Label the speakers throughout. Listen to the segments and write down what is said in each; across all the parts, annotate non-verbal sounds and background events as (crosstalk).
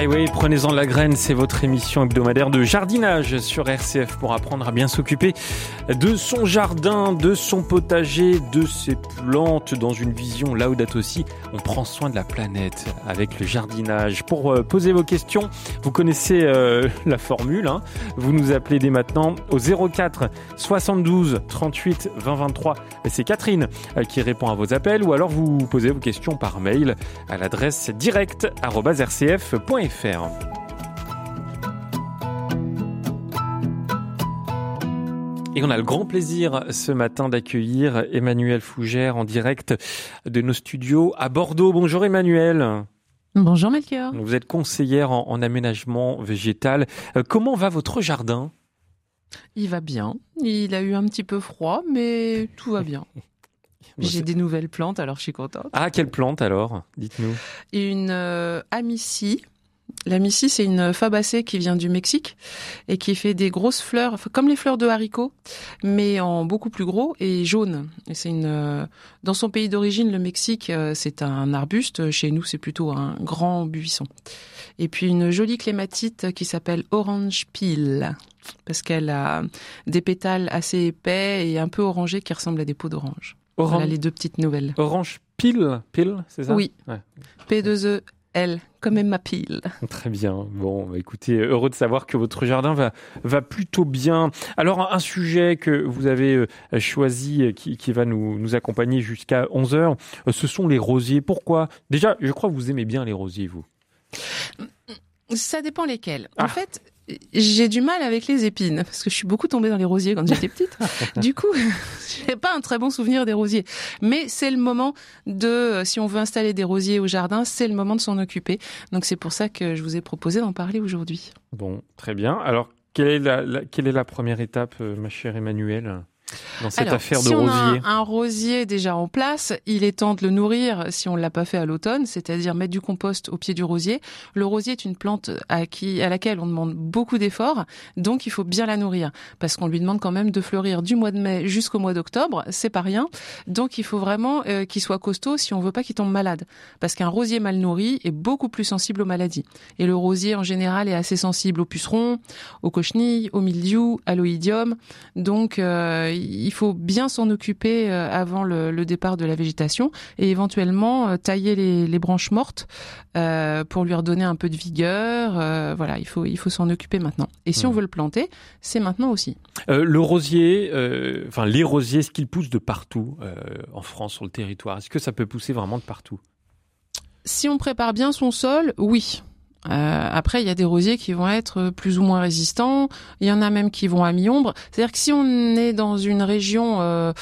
Speaker 1: Eh oui, prenez-en de la graine, c'est votre émission hebdomadaire de jardinage sur RCF pour apprendre à bien s'occuper de son jardin, de son potager, de ses plantes dans une vision Laudato aussi. On prend soin de la planète avec le jardinage. Pour euh, poser vos questions, vous connaissez euh, la formule. Hein. Vous nous appelez dès maintenant au 04 72 38 20 23. C'est Catherine euh, qui répond à vos appels ou alors vous posez vos questions par mail à l'adresse Et on a le grand plaisir ce matin d'accueillir Emmanuel Fougère en direct de nos studios à Bordeaux. Bonjour Emmanuel.
Speaker 2: Bonjour Melchior.
Speaker 1: Vous êtes conseillère en, aménagement végétal. Euh, comment va votre jardin?
Speaker 2: Il va bien. Il a eu un petit peu froid, mais tout va bien. (laughs) J'ai des nouvelles plantes, alors je suis contente.
Speaker 1: Ah, quelle plante alors? Dites-nous.
Speaker 2: Une euh, amicie la Missy, c'est une fabacée qui vient du Mexique et qui fait des grosses fleurs, comme les fleurs de haricots, mais en beaucoup plus gros et jaune. Et c'est une, euh, dans son pays d'origine, le Mexique, euh, c'est un arbuste. Chez nous, c'est plutôt un grand buisson. Et puis une jolie clématite qui s'appelle Orange Peel parce qu'elle a des pétales assez épais et un peu orangés qui ressemblent à des peaux d'orange. Voilà les deux petites nouvelles.
Speaker 1: Orange Peel, Peel, c'est ça?
Speaker 2: Oui. P2E elle, comme ma pile.
Speaker 1: Très bien. Bon, bah, écoutez, heureux de savoir que votre jardin va, va plutôt bien. Alors, un sujet que vous avez euh, choisi, euh, qui, qui va nous, nous accompagner jusqu'à 11 heures, euh, ce sont les rosiers. Pourquoi? Déjà, je crois que vous aimez bien les rosiers, vous.
Speaker 2: Ça dépend lesquels. En ah. fait, j'ai du mal avec les épines parce que je suis beaucoup tombée dans les rosiers quand j'étais petite. (laughs) du coup, (laughs) j'ai pas un très bon souvenir des rosiers. Mais c'est le moment de, si on veut installer des rosiers au jardin, c'est le moment de s'en occuper. Donc c'est pour ça que je vous ai proposé d'en parler aujourd'hui.
Speaker 1: Bon, très bien. Alors, quelle est la, quelle est la première étape, euh, ma chère Emmanuelle? Dans cette affaire
Speaker 2: de
Speaker 1: si
Speaker 2: on
Speaker 1: A
Speaker 2: un, rosier déjà en place, il est temps de le nourrir si on ne l'a pas fait à l'automne, c'est-à-dire mettre du compost au pied du rosier. Le rosier est une plante à, qui, à laquelle on demande beaucoup d'efforts, donc il faut bien la nourrir parce qu'on lui demande quand même de fleurir du mois de mai jusqu'au mois d'octobre, c'est pas rien. Donc il faut vraiment euh, qu'il soit costaud si on veut pas qu'il tombe malade, parce qu'un rosier mal nourri est beaucoup plus sensible aux maladies. Et le rosier en général est assez sensible aux pucerons, aux cochenilles, aux mildiou, à l'oïdium. Donc euh, il faut bien s'en occuper euh, avant le, départ de la végétation et éventuellement euh, tailler les, branches mortes euh, pour lui redonner un peu de vigueur. voilà, il faut il faut s'en occuper maintenant. Et si on mmh. veut le planter, c'est maintenant aussi.
Speaker 1: le rosier, enfin les rosiers, est-ce qu'ils poussent de partout en France sur le territoire? Est-ce que ça peut pousser vraiment de partout?
Speaker 2: Si on prépare bien son sol, oui. Euh, après, il y a des rosiers qui vont être plus ou moins résistants. Il y en a même qui vont à mi-ombre. C'est-à-dire que si on est dans une région euh,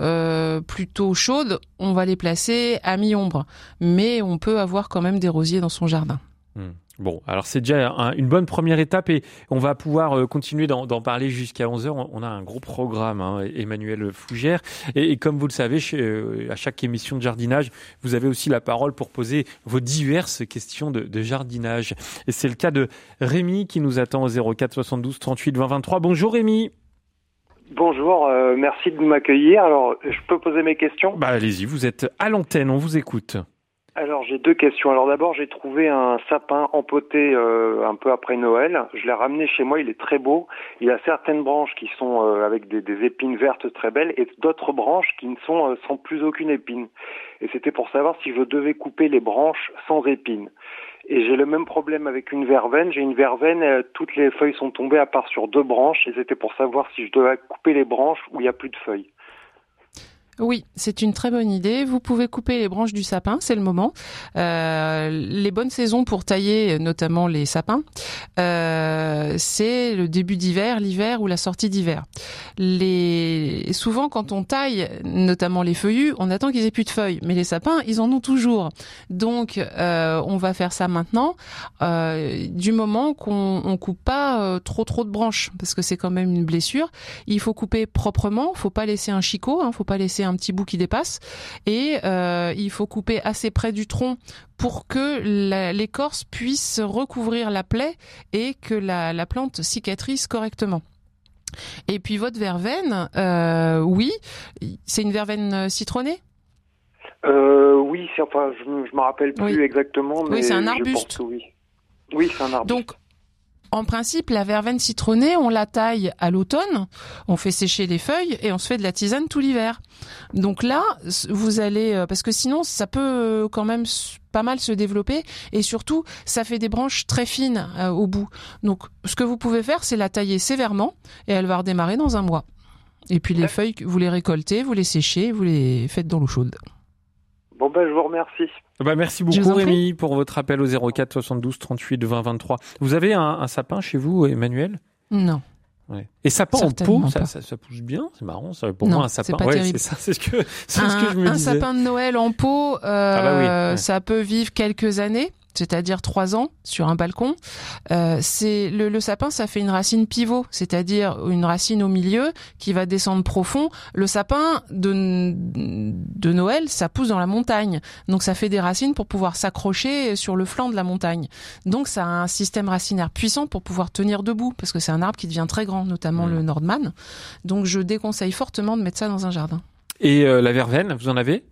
Speaker 2: euh, plutôt chaude, on va les placer à mi-ombre. Mais on peut avoir quand même des rosiers dans son jardin.
Speaker 1: Hmm. Bon, alors c'est déjà une bonne première étape et on va pouvoir euh, continuer d'en parler jusqu'à 11h. On a un gros programme, hein, Emmanuel Fougère. Et, comme vous le savez, euh, à chaque émission de jardinage, vous avez aussi la parole pour poser vos diverses questions de, jardinage. Et c'est le cas de Rémi qui nous attend au 04 72 38 20 23. Bonjour Rémi.
Speaker 3: Bonjour, euh, merci de m'accueillir. Alors, je peux poser mes questions?
Speaker 1: Bah allez-y, vous êtes à l'antenne, on vous écoute.
Speaker 3: Alors j'ai deux questions. Alors d'abord j'ai trouvé un sapin empoté euh, un peu après Noël. Je l'ai ramené chez moi, il est très beau. Il a certaines branches qui sont euh, avec des, épines vertes très belles et d'autres branches qui ne sont euh, sans plus aucune épine. Et c'était pour savoir si je devais couper les branches sans épines. Et j'ai le même problème avec une verveine. J'ai une verveine, toutes les feuilles sont tombées à part sur deux branches et c'était pour savoir si je devais couper les branches où il n'y a plus de feuilles.
Speaker 2: Oui, c'est une très bonne idée. Vous pouvez couper les branches du sapin, c'est le moment. Euh, les bonnes saisons pour tailler, notamment les sapins, euh, c'est le début d'hiver, l'hiver ou la sortie d'hiver. Les... Souvent, quand on taille, notamment les feuillus, on attend qu'ils aient plus de feuilles, mais les sapins, ils en ont toujours. Donc, euh, on va faire ça maintenant, du moment qu'on on coupe pas trop trop de branches, parce que c'est quand même une blessure. Il faut couper proprement, faut pas laisser un chicot, hein, faut pas laisser laisser un petit bout qui dépasse. Et il faut couper assez près du tronc pour que l'écorce puisse recouvrir la plaie et que la, la plante cicatrise correctement. Et puis votre verveine, euh, oui, c'est une verveine citronnée?
Speaker 3: Euh, Oui, enfin, je ne me rappelle plus exactement. Mais
Speaker 2: oui, c'est un arbuste.
Speaker 3: oui, oui c'est un arbuste.
Speaker 2: Donc, en principe, la verveine citronnée, on la taille à l'automne, on fait sécher les feuilles et on se fait de la tisane tout l'hiver. Donc là, vous allez, euh, parce que sinon, ça peut quand même pas mal se développer et surtout ça fait des branches très fines euh, au bout. Donc ce que vous pouvez faire c'est la tailler sévèrement et elle va redémarrer dans un mois. Et puis les feuilles vous les récoltez, vous les séchez, vous les faites dans l'eau chaude.
Speaker 3: Bon ben je vous remercie.
Speaker 1: Bah, merci beaucoup Rémi pour votre appel au 04 72 38 20 23. Vous avez un, un sapin chez vous Emmanuel?
Speaker 2: Non.
Speaker 1: Et sapin en pot, ça, ça, pousse bien, c'est marrant. Ça, pour moi, un sapin, c'est ça, (laughs) c'est ce que, c'est ce que je me disais.
Speaker 2: Un sapin de Noël en pot, euh, ah bah ça peut vivre quelques années c'est-à-dire trois ans sur un balcon. Euh, c'est le, le, sapin, ça fait une racine pivot, c'est-à-dire une racine au milieu qui va descendre profond. Le sapin de, de Noël, ça pousse dans la montagne, donc ça fait des racines pour pouvoir s'accrocher sur le flanc de la montagne. Donc ça a un système racinaire puissant pour pouvoir tenir debout, parce que c'est un arbre qui devient très grand, notamment le Nordman. Donc je déconseille fortement de mettre ça dans un jardin.
Speaker 1: Et euh, la verveine, vous en avez?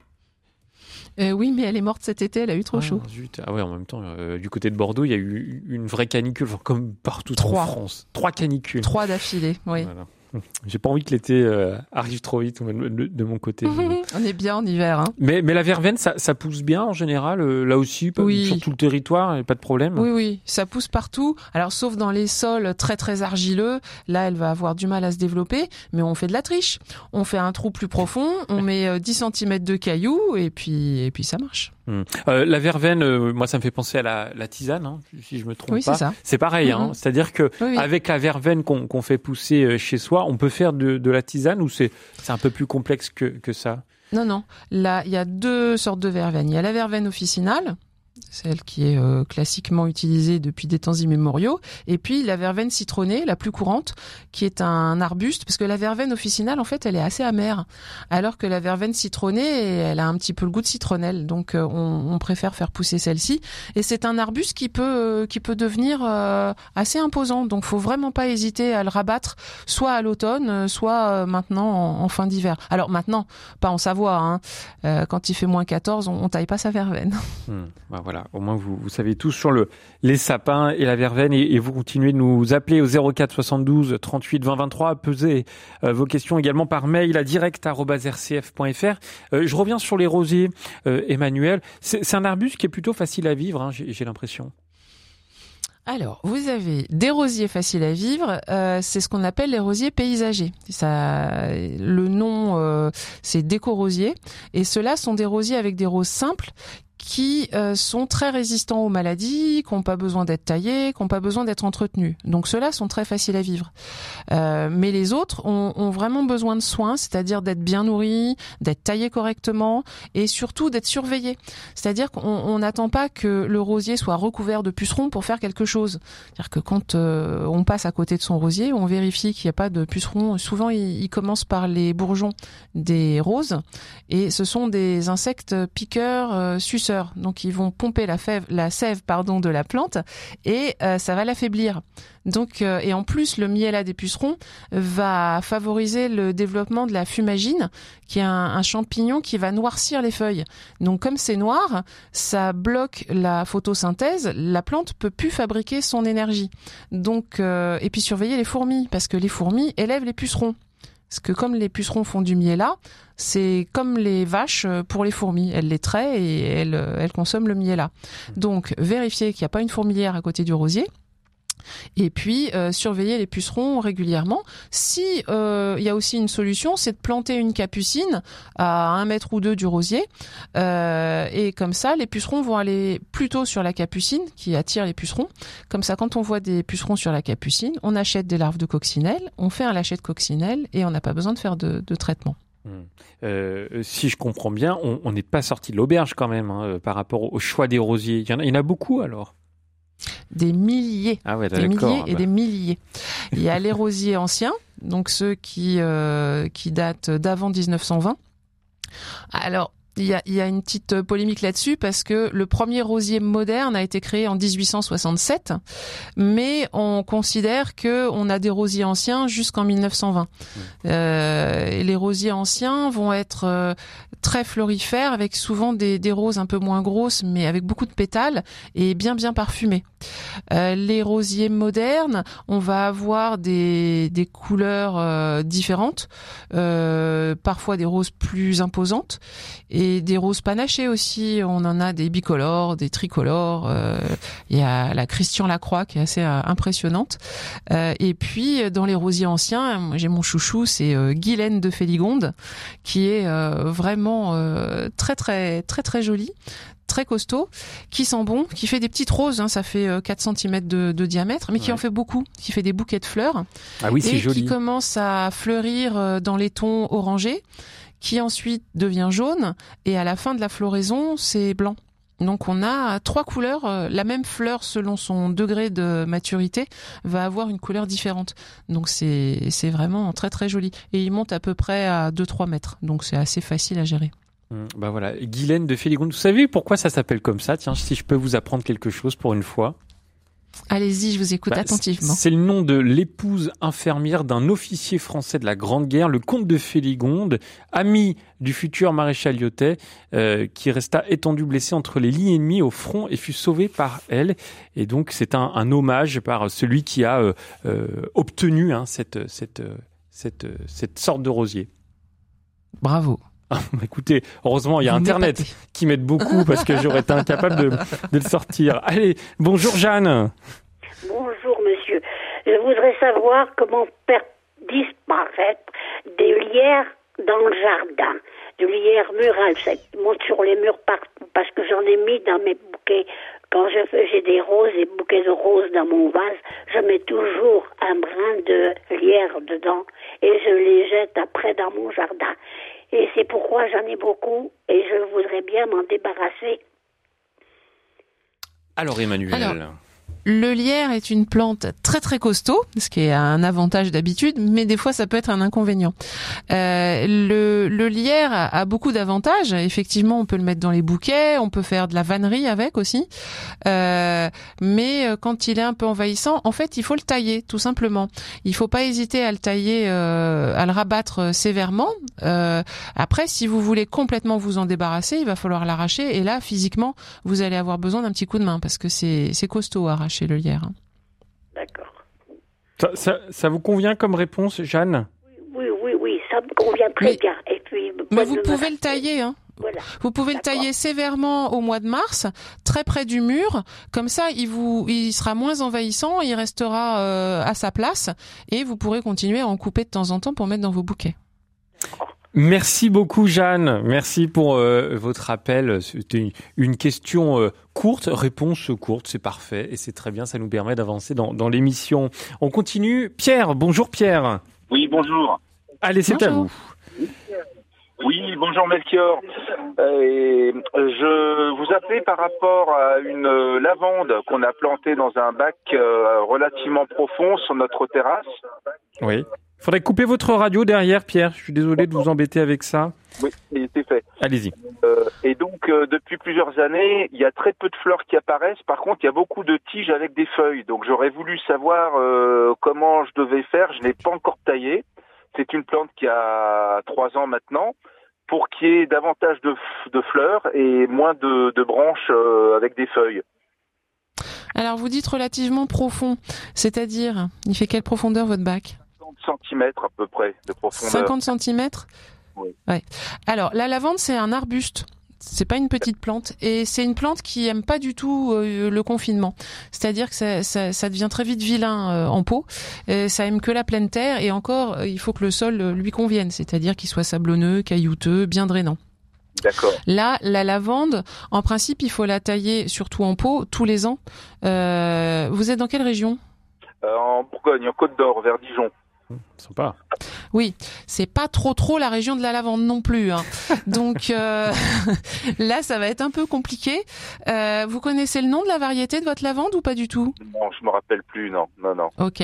Speaker 2: Euh, oui, mais elle est morte cet été, elle a eu trop
Speaker 1: ah,
Speaker 2: chaud.
Speaker 1: Ah ouais, en même temps, euh, du côté de Bordeaux, il y a eu une vraie canicule, (laughs) comme partout en France. Trois canicules.
Speaker 2: Trois d'affilée, oui. (laughs)
Speaker 1: J'ai pas envie que l'été euh, arrive trop vite de mon côté. (laughs)
Speaker 2: on est bien en hiver. Hein.
Speaker 1: Mais, mais la verveine, ça, ça pousse bien en général, euh, là aussi, sur tout le territoire, pas de problème.
Speaker 2: Oui, oui, ça pousse partout. Alors, sauf dans les sols très très argileux, là, elle va avoir du mal à se développer, mais on fait de la triche. On fait un trou plus profond, on met 10 euh, cm de cailloux, et puis, et puis ça marche.
Speaker 1: Hmm. Euh, la verveine, euh, moi, ça me fait penser à la, la tisane, hein, si je me trompe
Speaker 2: oui,
Speaker 1: pas.
Speaker 2: C'est,
Speaker 1: c'est pareil, hein, mm-hmm. c'est-à-dire que avec la verveine qu'on, fait pousser euh, chez soi, on peut faire de, de la tisane ou c'est, c'est un peu plus complexe que, que ça?
Speaker 2: Non, non. Là, il y a deux sortes de verveine. Il y a la verveine officinale, celle qui est euh, classiquement utilisée depuis des temps immémoriaux, et puis la verveine citronnée, la plus courante, qui est un arbuste, parce que la verveine officinale, en fait, elle est assez amère, alors que la verveine citronnée, elle a un petit peu le goût de citronnelle, donc euh, on, on, préfère faire pousser celle-ci. Et c'est un arbuste qui peut euh, qui peut devenir assez imposant, donc faut vraiment pas hésiter à le rabattre, soit à l'automne, soit maintenant en, fin d'hiver. Alors maintenant, pas en Savoie, hein. quand il fait moins 14, on, on taille pas sa verveine.
Speaker 1: Hmm. Bah, voilà, au moins vous, savez tous sur le, les sapins et la verveine et, vous continuez de nous appeler au 04 72 38 20 23, peser vos questions également par mail à direct@rcf.fr. Euh, je reviens sur les rosiers, euh, Emmanuel. C'est un arbuste qui est plutôt facile à vivre, hein, j'ai l'impression.
Speaker 2: Alors, vous avez des rosiers faciles à vivre. Euh, c'est ce qu'on appelle les rosiers paysagers. Ça, le nom, c'est déco-rosier. Et ceux-là sont des rosiers avec des roses simples qui euh, sont très résistants aux maladies, qui n'ont pas besoin d'être taillés, qui n'ont pas besoin d'être entretenus. Donc ceux-là sont très faciles à vivre. Euh, mais les autres ont, ont, vraiment besoin de soins, c'est-à-dire d'être bien nourris, d'être taillés correctement et surtout d'être surveillés. C'est-à-dire qu'on n'attend pas que le rosier soit recouvert de pucerons pour faire quelque chose. C'est-à-dire que quand euh, on passe à côté de son rosier, on vérifie qu'il n'y a pas de pucerons. Souvent, ils il commencent par les bourgeons des roses et ce sont des insectes piqueurs, euh, donc ils vont pomper la, sève de la plante et euh, ça va l'affaiblir. Donc euh, et en plus le miel des pucerons va favoriser le développement de la fumagine, qui est un, champignon qui va noircir les feuilles. Donc comme c'est noir, ça bloque la photosynthèse. La plante peut plus fabriquer son énergie. Donc euh, et puis surveiller les fourmis parce que les fourmis élèvent les pucerons. Parce que comme les pucerons font du miel là, c'est comme les vaches euh, pour les fourmis. Elles les traient et elles, euh, elles consomment le miel là. Donc vérifier qu'il n'y a pas une fourmilière à côté du rosier. Et puis euh, surveiller les pucerons régulièrement. Si il y a aussi une solution, c'est de planter une capucine à un mètre ou deux du rosier, et comme ça, les pucerons vont aller plutôt sur la capucine qui attire les pucerons. Comme ça, quand on voit des pucerons sur la capucine, on achète des larves de coccinelle, on fait un lâcher de coccinelle et on n'a pas besoin de faire de, traitement.
Speaker 1: Hmm. Euh, si je comprends bien, on n'est pas sorti de l'auberge quand même hein, euh, par rapport au choix des rosiers. Il y en a beaucoup alors?
Speaker 2: Des milliers.
Speaker 1: Ah ouais,
Speaker 2: des milliers
Speaker 1: et
Speaker 2: bah. des milliers. Il y a les rosiers anciens, donc ceux qui, euh, qui datent d'avant 1920 Alors, il y, a, il y a, une petite polémique là-dessus parce que le premier rosier moderne a été créé en 1867, mais on considère que on a des rosiers anciens jusqu'en 1920. Euh, et les rosiers anciens vont être euh, très florifères avec souvent des, des, roses un peu moins grosses, mais avec beaucoup de pétales et bien bien parfumés. Euh, les rosiers modernes, on va avoir des, des couleurs euh, différentes, euh, parfois des roses plus imposantes. Et des roses panachées aussi. On en a des bicolores, des tricolores. Il y a la Christian Lacroix qui est assez impressionnante. Et puis dans les rosiers anciens, j'ai mon chouchou, c'est Guylaine de Féligonde, qui est vraiment très très très très jolie très costaud, qui sent bon, qui fait des petites roses, hein, ça fait 4 cm de, de diamètre, mais qui en fait beaucoup, qui fait des bouquets de fleurs.
Speaker 1: Ah oui, c'est joli.
Speaker 2: Qui commence à fleurir dans les tons orangés qui ensuite devient jaune et à la fin de la floraison, c'est blanc. Donc on a trois couleurs. Euh, la même fleur, selon son degré de maturité, va avoir une couleur différente. Donc c'est vraiment très très joli. Et il monte à peu près à 2-3 mètres. Donc c'est assez facile à gérer.
Speaker 1: Bah voilà, Guylaine de Féligonde. Vous savez pourquoi ça s'appelle comme ça? Tiens, si je peux vous apprendre quelque chose pour une fois.
Speaker 2: Allez-y, je vous écoute bah, attentivement.
Speaker 1: C'est le nom de l'épouse infirmière d'un officier français de la Grande Guerre, le comte de Féligonde, ami du futur maréchal Lyotet, euh, qui resta étendu blessé entre les lignes ennemies au front et fut sauvé par elle. Et donc c'est un, un, hommage par celui qui a euh, euh, obtenu hein, cette, cette, cette, cette sorte de rosier.
Speaker 2: Bravo.
Speaker 1: Ah, (laughs) écoutez, heureusement, il y a Internet (laughs) qui m'aide beaucoup parce que j'aurais été incapable de, de, le sortir. Allez, bonjour Jeanne.
Speaker 4: Bonjour monsieur. Je voudrais savoir comment faire disparaître des lierres dans le jardin. Des lierres murales, ça monte sur les murs partout parce que j'en ai mis dans mes bouquets. Quand j'ai des roses et bouquets de roses dans mon vase, je mets toujours un brin de lierre dedans et je les jette après dans mon jardin. Et c'est pourquoi j'en ai beaucoup et je voudrais bien m'en débarrasser.
Speaker 1: Alors Emmanuel.
Speaker 2: Le lierre est une plante très très costaud, ce qui est un avantage d'habitude, mais des fois ça peut être un inconvénient. Euh, le, lierre a, beaucoup d'avantages. Effectivement, on peut le mettre dans les bouquets, on peut faire de la vannerie avec aussi. Euh, mais euh, quand il est un peu envahissant, en fait, il faut le tailler tout simplement. Il faut pas hésiter à le tailler, euh, à le rabattre sévèrement. Après, si vous voulez complètement vous en débarrasser, il va falloir l'arracher. Et là, physiquement, vous allez avoir besoin d'un petit coup de main parce que c'est costaud à arracher chez le lierre.
Speaker 4: D'accord.
Speaker 1: Ça, ça, vous convient comme réponse, Jeanne?
Speaker 4: Oui, oui, oui, ça me convient très bien. Et puis,
Speaker 2: mais vous pouvez le tailler, hein voilà. Vous pouvez le tailler sévèrement au mois de mars, très près du mur. Comme ça, il vous, il sera moins envahissant, il restera euh, à sa place, et vous pourrez continuer à en couper de temps en temps pour mettre dans vos bouquets.
Speaker 1: Merci beaucoup Jeanne, merci pour euh, votre appel. C'était une question euh, courte, réponse courte, c'est parfait et c'est très bien, ça nous permet d'avancer dans, dans l'émission. On continue. Pierre, bonjour Pierre.
Speaker 5: Oui, bonjour.
Speaker 1: Allez, c'est à vous.
Speaker 5: Oui, bonjour Melchior. Euh, je vous appelais par rapport à une lavande qu'on a plantée dans un bac relativement profond sur notre terrasse.
Speaker 1: Oui. Faudrait couper votre radio derrière, Pierre. Je suis désolé de vous embêter avec ça.
Speaker 5: Oui, c'est fait.
Speaker 1: Allez-y.
Speaker 5: Euh, et donc, euh, depuis plusieurs années, il y a très peu de fleurs qui apparaissent. Par contre, il y a beaucoup de tiges avec des feuilles. Donc, j'aurais voulu savoir euh, comment je devais faire. Je n'ai pas encore taillé. C'est une plante qui a trois ans maintenant pour qu'il y ait davantage de, de, fleurs et moins de, de branches avec des feuilles.
Speaker 2: Alors, vous dites relativement profond. C'est-à-dire, il fait quelle profondeur votre bac?
Speaker 5: cm à peu près de profondeur.
Speaker 2: 50 cm Oui. Ouais. Alors, la lavande, c'est un arbuste. C'est pas une petite plante et c'est une plante qui aime pas du tout euh, le confinement. C'est-à-dire que ça, ça, ça, devient très vite vilain euh, en pot. Et ça aime que la pleine terre et encore, euh, il faut que le sol lui convienne, c'est-à-dire qu'il soit sablonneux, caillouteux, bien drainant.
Speaker 5: D'accord.
Speaker 2: Là, la lavande, en principe, il faut la tailler surtout en pot tous les ans. vous êtes dans quelle région?
Speaker 5: En Bourgogne, en Côte d'Or, vers Dijon.
Speaker 1: Sympa.
Speaker 2: Oui, c'est pas trop trop la région de la lavande non plus. Hein. (laughs) Donc euh, (laughs) là, ça va être un peu compliqué. Euh, vous connaissez le nom de la variété de votre lavande ou pas du tout?
Speaker 5: Non, je me rappelle plus. Non, non, non.
Speaker 2: Ok.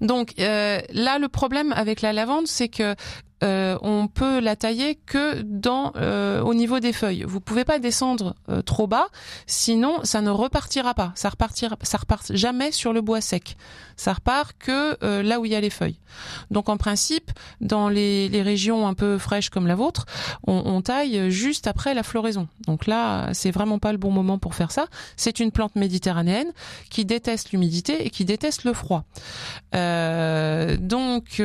Speaker 2: Donc euh, là, le problème avec la lavande, c'est que euh, on peut la tailler que dans euh, au niveau des feuilles. Vous pouvez pas descendre euh, trop bas, sinon ça ne repartira pas. Ça repartira, ça repart jamais sur le bois sec. Ça repart que euh, là où il y a les feuilles. Donc en principe, dans les, régions un peu fraîches comme la vôtre, on, taille juste après la floraison. Donc là, c'est vraiment pas le bon moment pour faire ça. C'est une plante méditerranéenne qui déteste l'humidité et qui déteste le froid. Donc,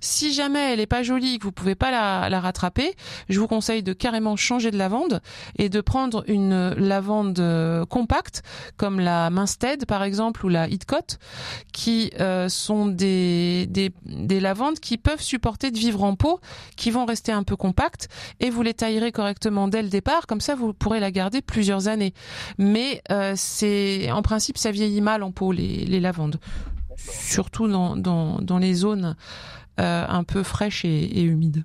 Speaker 2: si jamais elle est pas jolie, que vous pouvez pas la, rattraper, je vous conseille de carrément changer de lavande et de prendre une lavande euh, compacte comme la Minstead par exemple ou la Hitcot, qui euh, sont des, des des lavandes qui peuvent supporter de vivre en pot, qui vont rester un peu compactes et vous les taillerez correctement dès le départ, comme ça vous pourrez la garder plusieurs années. Mais euh, c'est en principe ça vieillit mal en pot les, lavandes, surtout dans, dans, les zones un peu fraîches et, et humides.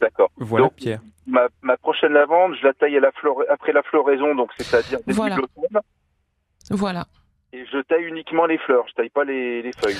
Speaker 5: D'accord.
Speaker 1: Voilà,
Speaker 5: Donc,
Speaker 1: Pierre.
Speaker 5: Ma, ma prochaine lavande, je la taille à la flora- après la floraison, donc c'est-à-dire début
Speaker 2: Voilà.
Speaker 5: de l'automne.
Speaker 2: Voilà.
Speaker 5: Et je taille uniquement les fleurs, je taille pas les, les feuilles.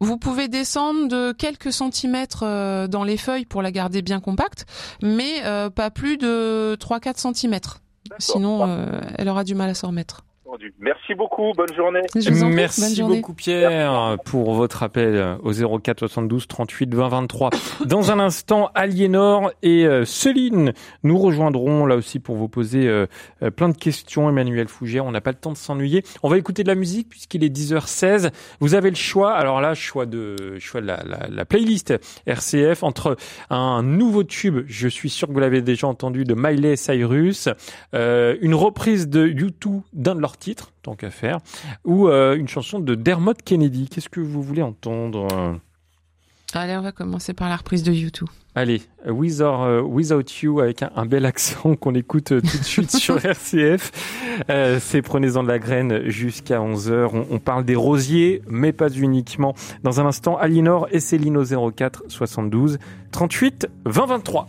Speaker 2: Vous pouvez descendre de quelques centimètres euh, dans les feuilles pour la garder bien compacte, mais euh, pas plus de 3-4 centimètres. Sinon, euh, elle aura du mal à s'en remettre.
Speaker 5: Entendu. Merci beaucoup, bonne journée.
Speaker 2: Bonne
Speaker 1: Merci
Speaker 2: journée.
Speaker 1: beaucoup Pierre pour votre appel au 04 72 38 20 23. Dans un instant, Aliénor et euh, Céline nous rejoindront là aussi pour vous poser euh, euh, plein de questions. Emmanuel Fougère, on n'a pas le temps de s'ennuyer. On va écouter de la musique puisqu'il est 10h16. Vous avez le choix. Alors là, choix de choix de la, la, la playlist RCF entre un nouveau tube, je suis sûr que vous l'avez déjà entendu, de Miley Cyrus, euh, une reprise de U2 d'un de leurs titres, tant qu'à faire, ou euh, une chanson de Dermot Kennedy. Qu'est-ce que vous voulez entendre?
Speaker 2: Allez, on va commencer par la reprise de YouTube.
Speaker 1: Allez, With or euh, Without You avec un, un bel accent qu'on écoute euh, tout de suite sur (laughs) RCF. Euh, c'est Prenez-en de la graine jusqu'à 11h. On, on parle des rosiers, mais pas uniquement. Dans un instant, Alinor et Céline au 04 72 38 20 23.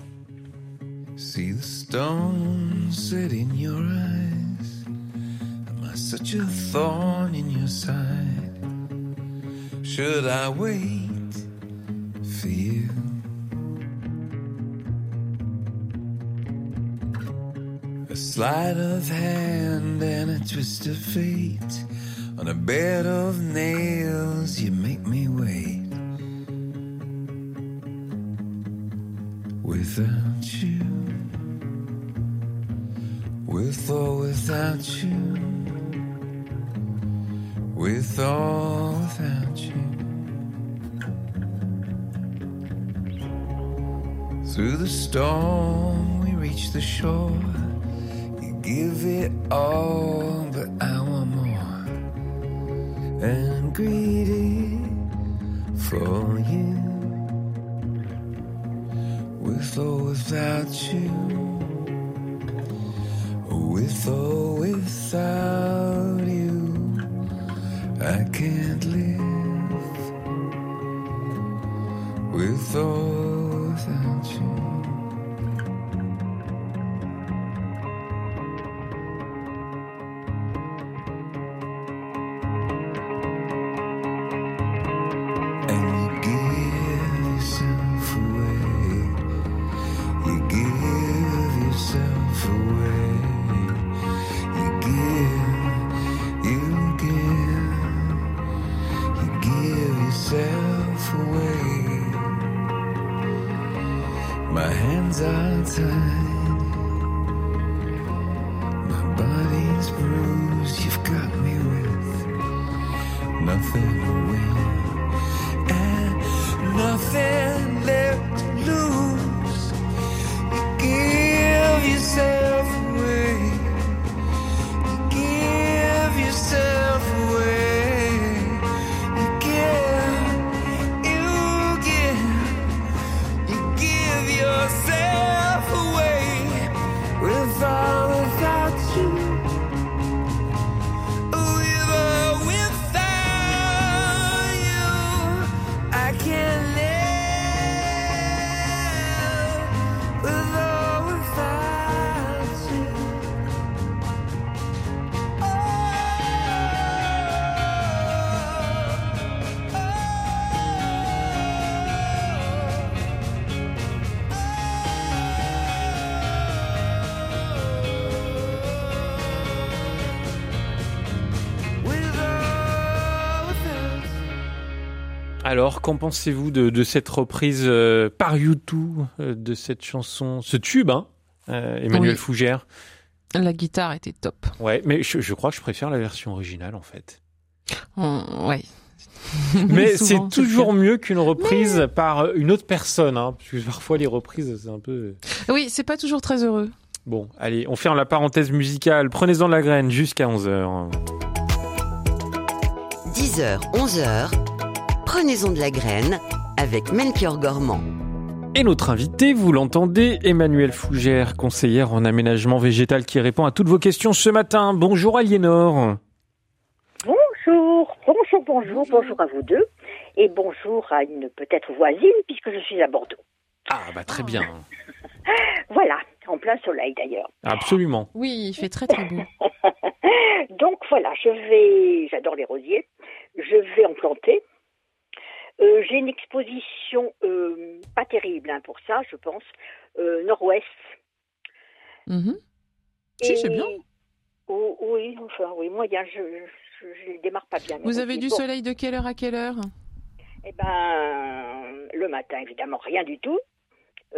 Speaker 6: See the stone set in your eyes. Such a thorn in your side? Should I wait for you? A sleight of hand and a twist of fate. On a bed of nails, you make me wait. Without you, with or without you, with or without you. Through the storm, we reach the shore. You give it all, but I want more. And I'm greedy for you with or without you, with or without you, I can't live without you. 杂彩。
Speaker 1: Alors, qu'en pensez-vous de, de cette reprise euh, par YouTube euh, de cette chanson, ce tube, hein, euh, Emmanuel
Speaker 2: Oui.
Speaker 1: Fougère?
Speaker 2: La guitare était top.
Speaker 1: Ouais, mais je, je crois que je préfère la version originale en fait.
Speaker 2: On- ouais. (laughs)
Speaker 1: Mais c'est toujours mieux qu'une reprise par une autre personne, hein, parce que parfois les reprises c'est un peu.
Speaker 2: Oui, c'est pas toujours très heureux.
Speaker 1: Bon, allez, on ferme la parenthèse musicale. Prenez-en de la graine jusqu'à 11h.
Speaker 7: 10h, 11h, prenez-en de la graine avec Melchior Gormand.
Speaker 1: Et notre invité, vous l'entendez, Emmanuel Fougère, conseillère en aménagement végétal qui répond à toutes vos questions ce matin. Bonjour Aliénor.
Speaker 4: Bonjour, bonjour, bonjour, bonjour à vous deux. Et bonjour à une peut-être voisine, puisque je suis à Bordeaux.
Speaker 1: Ah bah très bien. (laughs)
Speaker 4: Voilà, en plein soleil d'ailleurs.
Speaker 1: Absolument.
Speaker 2: Oui, il fait très très beau. (laughs)
Speaker 4: Donc voilà, je vais, j'adore les rosiers, je vais en planter. Euh, J'ai une exposition euh, pas terrible hein, pour ça, je pense, euh, nord-ouest.
Speaker 2: Mhm. Si, c'est bien.
Speaker 4: Oh, oui, enfin, oui, moyen, je les démarre pas bien.
Speaker 2: Vous avez du
Speaker 4: Bon,
Speaker 2: soleil de quelle heure à quelle heure?
Speaker 4: Eh ben, le matin, évidemment, rien du tout.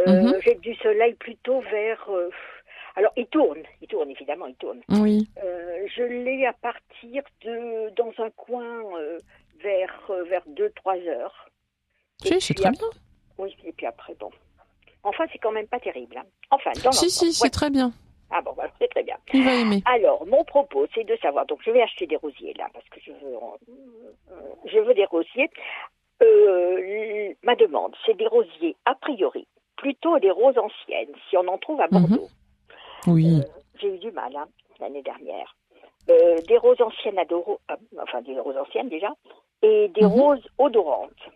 Speaker 2: Mhm.
Speaker 4: J'ai du soleil plutôt vers. alors, il tourne, il tourne, évidemment, il tourne.
Speaker 2: Oui.
Speaker 4: Je l'ai à partir de. dans un coin vers, euh, vers 2-3 heures.
Speaker 2: Si, c'est très bien.
Speaker 4: Oui, et puis après, bon. Enfin, c'est quand même pas terrible. hein. Enfin, dans
Speaker 2: Si, si, c'est
Speaker 4: ouais.
Speaker 2: très bien.
Speaker 4: Ah bon, voilà, c'est très bien.
Speaker 2: Il va aimer.
Speaker 4: Alors, mon propos, c'est de savoir. Donc, je vais acheter des rosiers là, parce que je veux, euh, je veux des rosiers. Euh, ma demande, c'est des rosiers a priori, plutôt des roses anciennes, si on en trouve à Bordeaux.
Speaker 2: Oui.
Speaker 4: J'ai eu du mal hein, l'année dernière. Des roses anciennes euh, enfin des roses anciennes déjà, et des
Speaker 2: Mhm.
Speaker 4: roses odorantes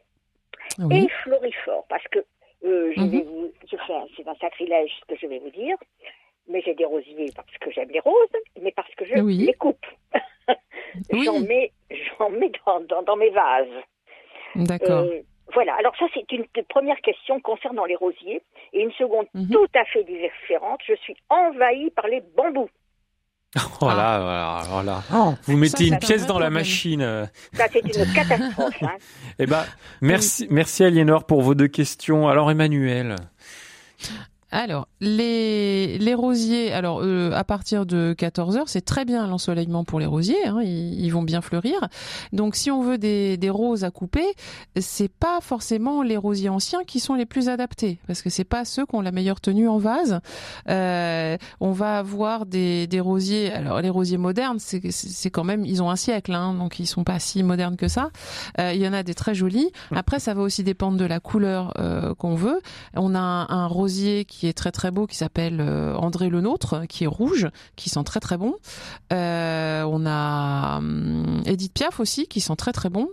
Speaker 2: Oui.
Speaker 4: et florifores, parce que euh, je
Speaker 2: Mhm.
Speaker 4: vais vous, je fais un- c'est un sacrilège ce que je vais vous dire, mais j'ai des rosiers parce que j'aime les roses, mais parce que je
Speaker 2: Oui.
Speaker 4: les coupe.
Speaker 2: Oui. (laughs)
Speaker 4: J'en mets, j'en mets dans, dans, dans mes vases.
Speaker 2: D'accord.
Speaker 4: Euh, voilà, alors ça c'est une première question concernant les rosiers. Et une seconde
Speaker 2: Mhm.
Speaker 4: tout à fait différente, je suis envahie par les bambous.
Speaker 1: Voilà, voilà, voilà. Vous mettez une
Speaker 2: un
Speaker 1: pièce dans la machine.
Speaker 4: Ça c'est une (laughs) catastrophe. hein.
Speaker 1: Eh ben, merci, merci Aliénor pour vos deux questions. Alors Emmanuel.
Speaker 2: Alors, les, les rosiers, alors euh, à partir de 14 heures, c'est très bien l'ensoleillement pour les rosiers, hein, ils, ils vont bien fleurir. Donc, si on veut des, des roses à couper, c'est pas forcément les rosiers anciens qui sont les plus adaptés, parce que c'est pas ceux qui ont la meilleure tenue en vase. Euh, on va avoir des, des rosiers, alors les rosiers modernes, c'est c'est quand même, ils ont un siècle, hein, donc ils sont pas si modernes que ça. Euh, il y en a des très jolis. Après, ça va aussi dépendre de la couleur euh, qu'on veut. On a un, un rosier qui est très très beau qui s'appelle euh, André Le Nôtre, qui est rouge, qui sent très très bon. Euh, on a hum, Edith Piaf aussi qui sent très très bon.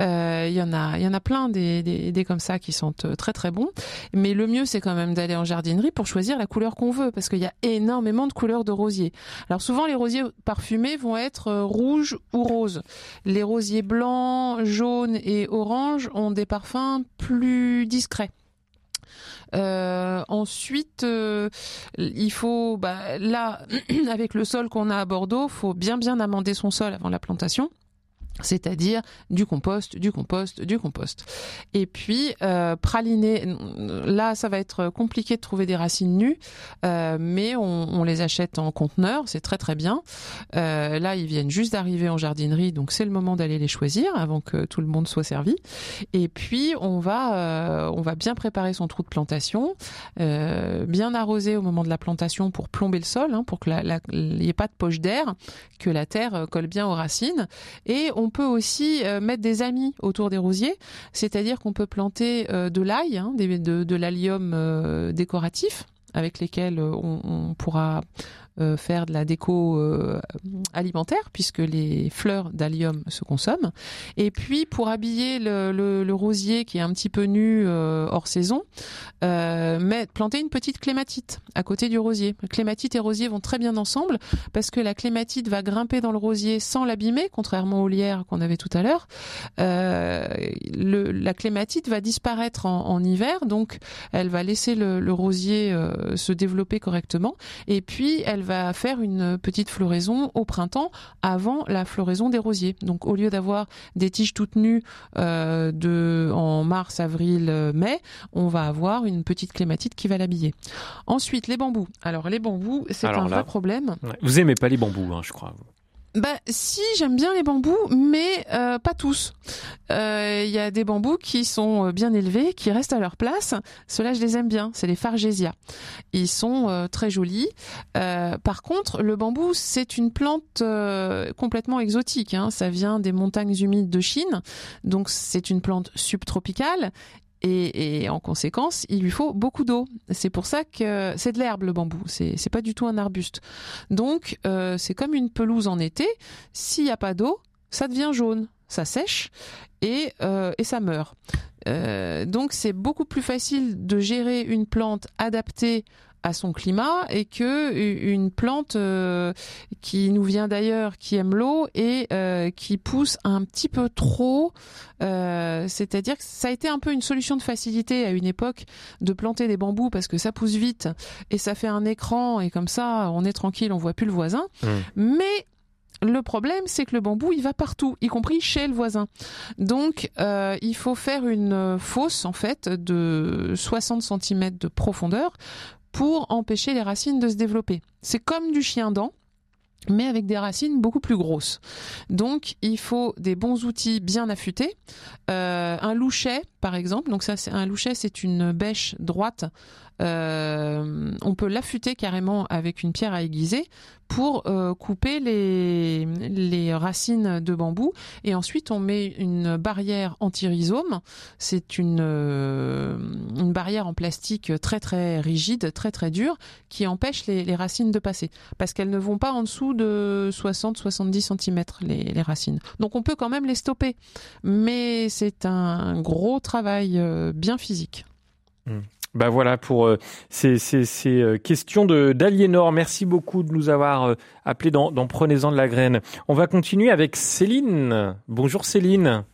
Speaker 2: Euh, Il y en a, il y en a plein des, des, comme ça qui sentent très très bons. Mais le mieux c'est quand même d'aller en jardinerie pour choisir la couleur qu'on veut parce qu'il y a énormément de couleurs de rosiers. Alors souvent les rosiers parfumés vont être rouges ou roses. Les rosiers blancs, jaunes et oranges ont des parfums plus discrets. Euh, ensuite, euh, il faut, bah, là, (clears throat) avec le sol qu'on a à Bordeaux, faut bien bien amender son sol avant la plantation. C'est-à-dire du compost, du compost, du compost. Et puis euh, praliner. Là, ça va être compliqué de trouver des racines nues, euh, mais on, les achète en conteneur, c'est très très bien. Euh, là, ils viennent juste d'arriver en jardinerie, donc c'est le moment d'aller les choisir avant que tout le monde soit servi. Et puis on va euh, on va bien préparer son trou de plantation, euh, bien arroser au moment de la plantation pour plomber le sol, hein, pour que il n'y ait pas de poche d'air, que la terre euh, colle bien aux racines. Et peut aussi euh, mettre des amis autour des rosiers, c'est-à-dire qu'on peut planter euh, de l'ail, hein, de, l'allium euh, décoratif avec lesquels on, on pourra euh, faire de la déco euh, alimentaire puisque les fleurs d'allium se consomment. Et puis pour habiller le, rosier qui est un petit peu nu euh, hors saison, mettre- planter une petite clématite à côté du rosier. Clématite et rosier vont très bien ensemble parce que la clématite va grimper dans le rosier sans l'abîmer, contrairement aux lierres qu'on avait tout à l'heure. La clématite va disparaître en, hiver, donc elle va laisser le, le rosier se développer correctement. Et puis elle va faire une petite floraison au printemps avant la floraison des rosiers. Donc au lieu d'avoir des tiges toutes nues euh, de en mars, avril, euh, mai, on va avoir une petite clématite qui va l'habiller. Ensuite, les bambous. Alors les bambous, c'est un
Speaker 1: là-
Speaker 2: vrai problème.
Speaker 1: Vous aimez pas les bambous, hein, je crois.
Speaker 2: Bah si, j'aime bien les bambous, mais euh, pas tous. Euh, Il y a des bambous qui sont euh, bien élevés, qui restent à leur place. Ceux-là, je les aime bien. C'est les Fargesia. Ils sont euh, très jolis. Euh, par contre, le bambou, c'est une plante euh, complètement exotique. Hein. Ça vient des montagnes humides de Chine, donc c'est une plante subtropicale. Et, en conséquence, il lui faut beaucoup d'eau. C'est pour ça que c'est de l'herbe le bambou. C'est c'est pas du tout un arbuste. Donc euh, c'est comme une pelouse en été. S'il n'y a pas d'eau, ça devient jaune, ça sèche et, euh, et ça meurt. Euh, donc c'est beaucoup plus facile de gérer une plante adaptée à son climat et que une plante euh, qui nous vient d'ailleurs, qui aime l'eau et euh, qui pousse un petit peu trop. Euh, C'est-à-dire que ça a été un peu une solution de facilité à une époque de planter des bambous parce que ça pousse vite et ça fait un écran et comme ça on est tranquille, on voit plus le voisin. Mais le problème, c'est que le bambou, il va partout, y compris chez le voisin. Donc, euh, il faut faire une fosse, en fait, de 60 cm de profondeur pour empêcher les racines de se développer. C'est comme du chien-dent mais avec des racines beaucoup plus grosses. Donc, il faut des bons outils bien affûtés. Euh, un louchet, par exemple. Donc ça, c'est un louchet, c'est une bêche droite. Euh, on peut l'affûter carrément avec une pierre à aiguiser pour euh, couper les, racines de bambou. Et ensuite, on met une barrière anti-rhizome. C'est une, euh, barrière en plastique très très rigide, très très dure, qui empêche les, racines de passer. Parce qu'elles ne vont pas en dessous de 60-70 cm, les, les racines. Donc on peut quand même les stopper. Mais c'est un gros travail bien physique.
Speaker 1: Bah voilà pour euh, ces, ces, ces euh, questions de d'Aliénor. Merci beaucoup de nous avoir euh, appelés dans, dans Prenez-en de la graine. On va continuer avec Céline. Bonjour Céline.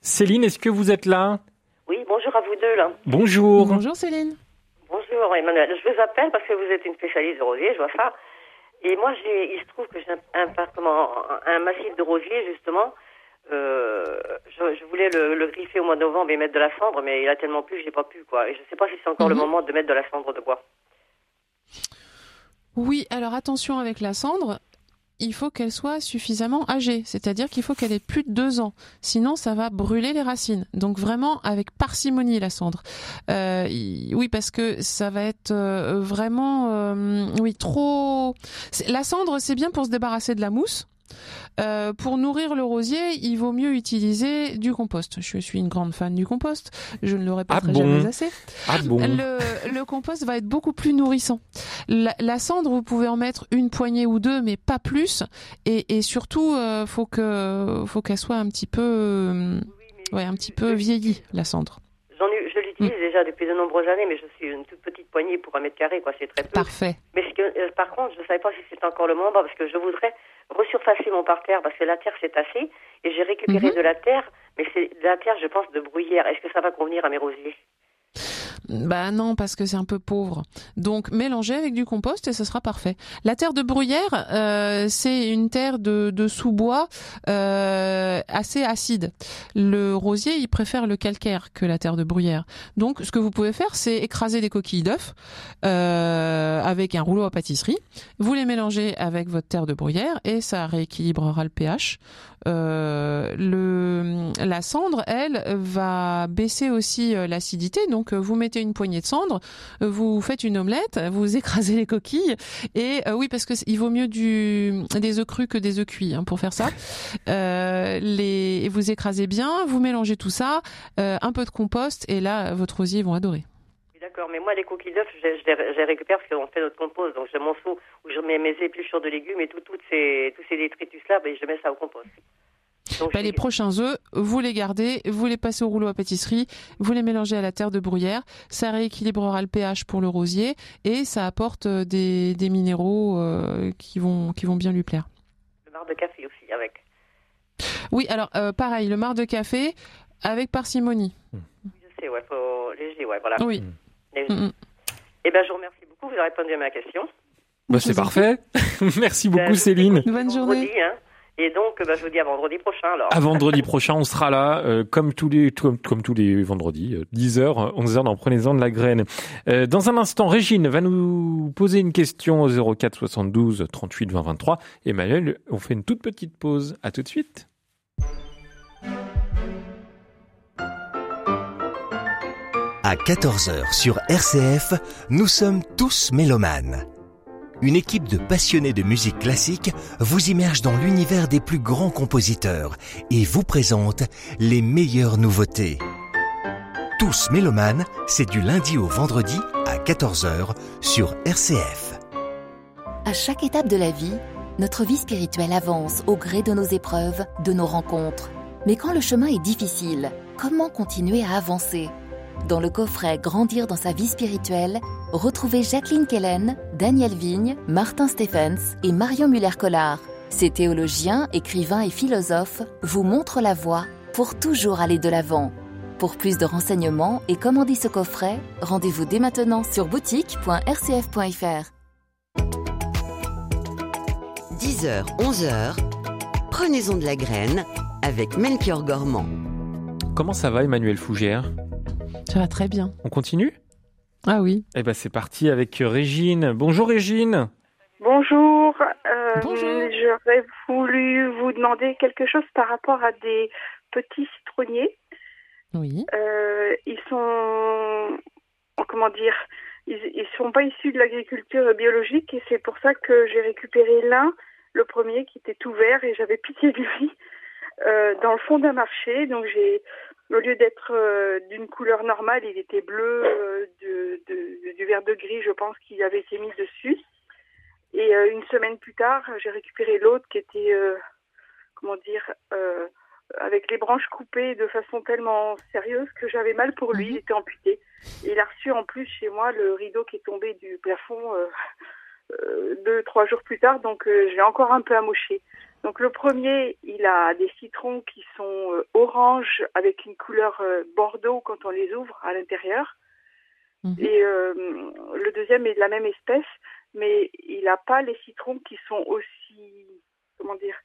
Speaker 1: Céline, est-ce que vous êtes là?
Speaker 8: Oui, bonjour à vous deux là.
Speaker 1: Bonjour.
Speaker 2: Bonjour Céline.
Speaker 8: Bonjour Emmanuel. Je vous appelle parce que vous êtes une spécialiste de rosier, je vois ça. Et moi, j'ai, il se trouve que j'ai un, un, un massif de rosier justement. Euh, je, je voulais le, le griffer au mois de novembre et mettre de la cendre, mais il a tellement plu j'ai pas pu quoi. Et je sais pas si c'est encore le
Speaker 2: Mhm.
Speaker 8: moment de mettre de la cendre de bois.
Speaker 2: Oui, alors attention avec la cendre. Il faut qu'elle soit suffisamment âgée, c'est-à-dire qu'il faut qu'elle ait plus de deux ans. Sinon, ça va brûler les racines. Donc vraiment avec parcimonie la cendre. Euh, oui, parce que ça va être euh, vraiment, euh, oui, trop. La cendre, c'est bien pour se débarrasser de la mousse. Euh, pour nourrir le rosier, il vaut mieux utiliser du compost. Je suis une grande fan du compost. Je ne le répéterai
Speaker 1: Ah bon
Speaker 2: jamais assez.
Speaker 1: Ah bon
Speaker 2: Le, le compost va être beaucoup plus nourrissant. La, la cendre, vous pouvez en mettre une poignée ou deux, mais pas plus. Et, et surtout, euh, faut que, faut qu'elle soit un petit peu, euh, ouais, un petit peu vieillie, la cendre.
Speaker 8: J'en ai, je l'utilise
Speaker 2: Mm.
Speaker 8: déjà depuis de nombreuses années, mais je suis une toute petite poignée pour un mètre carré, quoi. C'est très peu.
Speaker 2: Parfait.
Speaker 8: Mais ce que, euh, par contre, je ne savais pas si c'était encore le moment parce que je voudrais resurfacer mon parterre parce que la terre s'est tassée et j'ai récupéré
Speaker 2: Mhm.
Speaker 8: de la terre, mais c'est de la terre, je pense, de bruyère. Est-ce que ça va convenir à mes rosiers?
Speaker 2: Bah non, parce que c'est un peu pauvre. Donc mélangez avec du compost et ce sera parfait. La terre de bruyère, euh, c'est une terre de, sous-bois euh, assez acide. Le rosier, il préfère le calcaire que la terre de bruyère. Donc ce que vous pouvez faire, c'est écraser des coquilles d'œufs euh, avec un rouleau à pâtisserie. Vous les mélangez avec votre terre de bruyère et ça rééquilibrera le pH. La cendre, elle, va baisser aussi l'acidité. Donc, vous mettez une poignée de cendre, vous faites une omelette, vous écrasez les coquilles. Et euh, oui, parce que il vaut mieux du, des œufs crus que des œufs cuits hein, pour faire ça. (laughs) Euh, les, et vous écrasez bien, vous mélangez tout ça, euh, un peu de compost, et là, votre rosier vont adorer.
Speaker 8: D'accord, mais moi, les coquilles d'œufs, je, je les, je les récupère parce qu'on fait notre compost. Donc, j'ai mon seau où je mets mes épluchures de légumes et tout, toutes ces, tous ces détritus-là, ben, je mets ça au compost.
Speaker 2: Bah, les prochains œufs, vous les gardez, vous les passez au rouleau à pâtisserie, vous les mélangez à la terre de bruyère, ça rééquilibrera le pH pour le rosier et ça apporte euh, des, des minéraux euh, qui vont qui vont bien lui plaire.
Speaker 8: le marc de café aussi, avec.
Speaker 2: Oui, alors euh, pareil, le marc de café avec parcimonie.
Speaker 8: Je sais, ouais, faut léger, ouais, voilà.
Speaker 2: Oui.
Speaker 8: Léger.
Speaker 2: Mm, mm.
Speaker 8: Eh ben, je vous remercie beaucoup. Vous avez répondu à ma question.
Speaker 1: Bah, c'est parfait. (laughs) Merci beaucoup,
Speaker 8: Ben,
Speaker 1: Céline.
Speaker 2: Bonne journée.
Speaker 8: Vendredi, hein. Et donc, bah, je vous dis à vendredi prochain alors.
Speaker 1: À vendredi prochain, on sera là, euh, comme tous les comme, comme tous les vendredis, euh, 10h, 11h dans Prenez-en de la graine. Euh, dans un instant, Régine va nous poser une question au 04 72 38 20 23. Emmanuel, on fait une toute petite pause. À tout de suite.
Speaker 9: À 14h sur RCF, nous sommes tous mélomanes. Une équipe de passionnés de musique classique vous immerge dans l'univers des plus grands compositeurs et vous présente les meilleures nouveautés. Tous mélomanes, c'est du lundi au vendredi à 14h sur RCF.
Speaker 10: À chaque étape de la vie, notre vie spirituelle avance au gré de nos épreuves, de nos rencontres. Mais quand le chemin est difficile, comment continuer à avancer? Dans le coffret Grandir dans sa vie spirituelle, retrouvez Jacqueline Kellen, Daniel Vigne, Martin Stephens et Marion Muller-Collard. Ces théologiens, écrivains et philosophes vous montrent la voie pour toujours aller de l'avant. Pour plus de renseignements et commander ce coffret, rendez-vous dès maintenant sur boutique.rcf.fr.
Speaker 7: 10h, 11h, prenez-en de la graine avec Melchior Gormand.
Speaker 1: Comment ça va, Emmanuel Fougère?
Speaker 2: Ça va très bien.
Speaker 1: On continue?
Speaker 2: Ah oui.
Speaker 1: Eh ben, c'est parti avec Régine. Bonjour, Régine.
Speaker 11: Bonjour. euh,
Speaker 2: Bonjour.
Speaker 11: J'aurais voulu vous demander quelque chose par rapport à des petits citronniers.
Speaker 2: Oui.
Speaker 11: Euh, ils sont, comment dire, ils, ils sont pas issus de l'agriculture biologique et c'est pour ça que j'ai récupéré l'un, le premier qui était tout vert et j'avais pitié de lui euh, dans le fond d'un marché. Donc j'ai, au lieu d'être euh, d'une couleur normale, il était bleu, euh, de, de- du vert de gris, je pense qu'il avait été mis dessus. Et euh, une semaine plus tard, j'ai récupéré l'autre qui était, comment dire, avec les branches coupées de façon tellement sérieuse que j'avais mal pour lui,
Speaker 2: Mhm.
Speaker 11: il était amputé. Et il a reçu en plus chez moi le rideau qui est tombé du plafond deux, trois jours plus tard, donc euh, j'ai encore un peu amoché. Donc le premier, il a des citrons qui sont euh, orange avec une couleur euh, bordeaux quand on les ouvre à l'intérieur.
Speaker 2: Mhm.
Speaker 11: Et euh, le deuxième est de la même espèce, mais il n'a pas les citrons qui sont aussi, comment dire,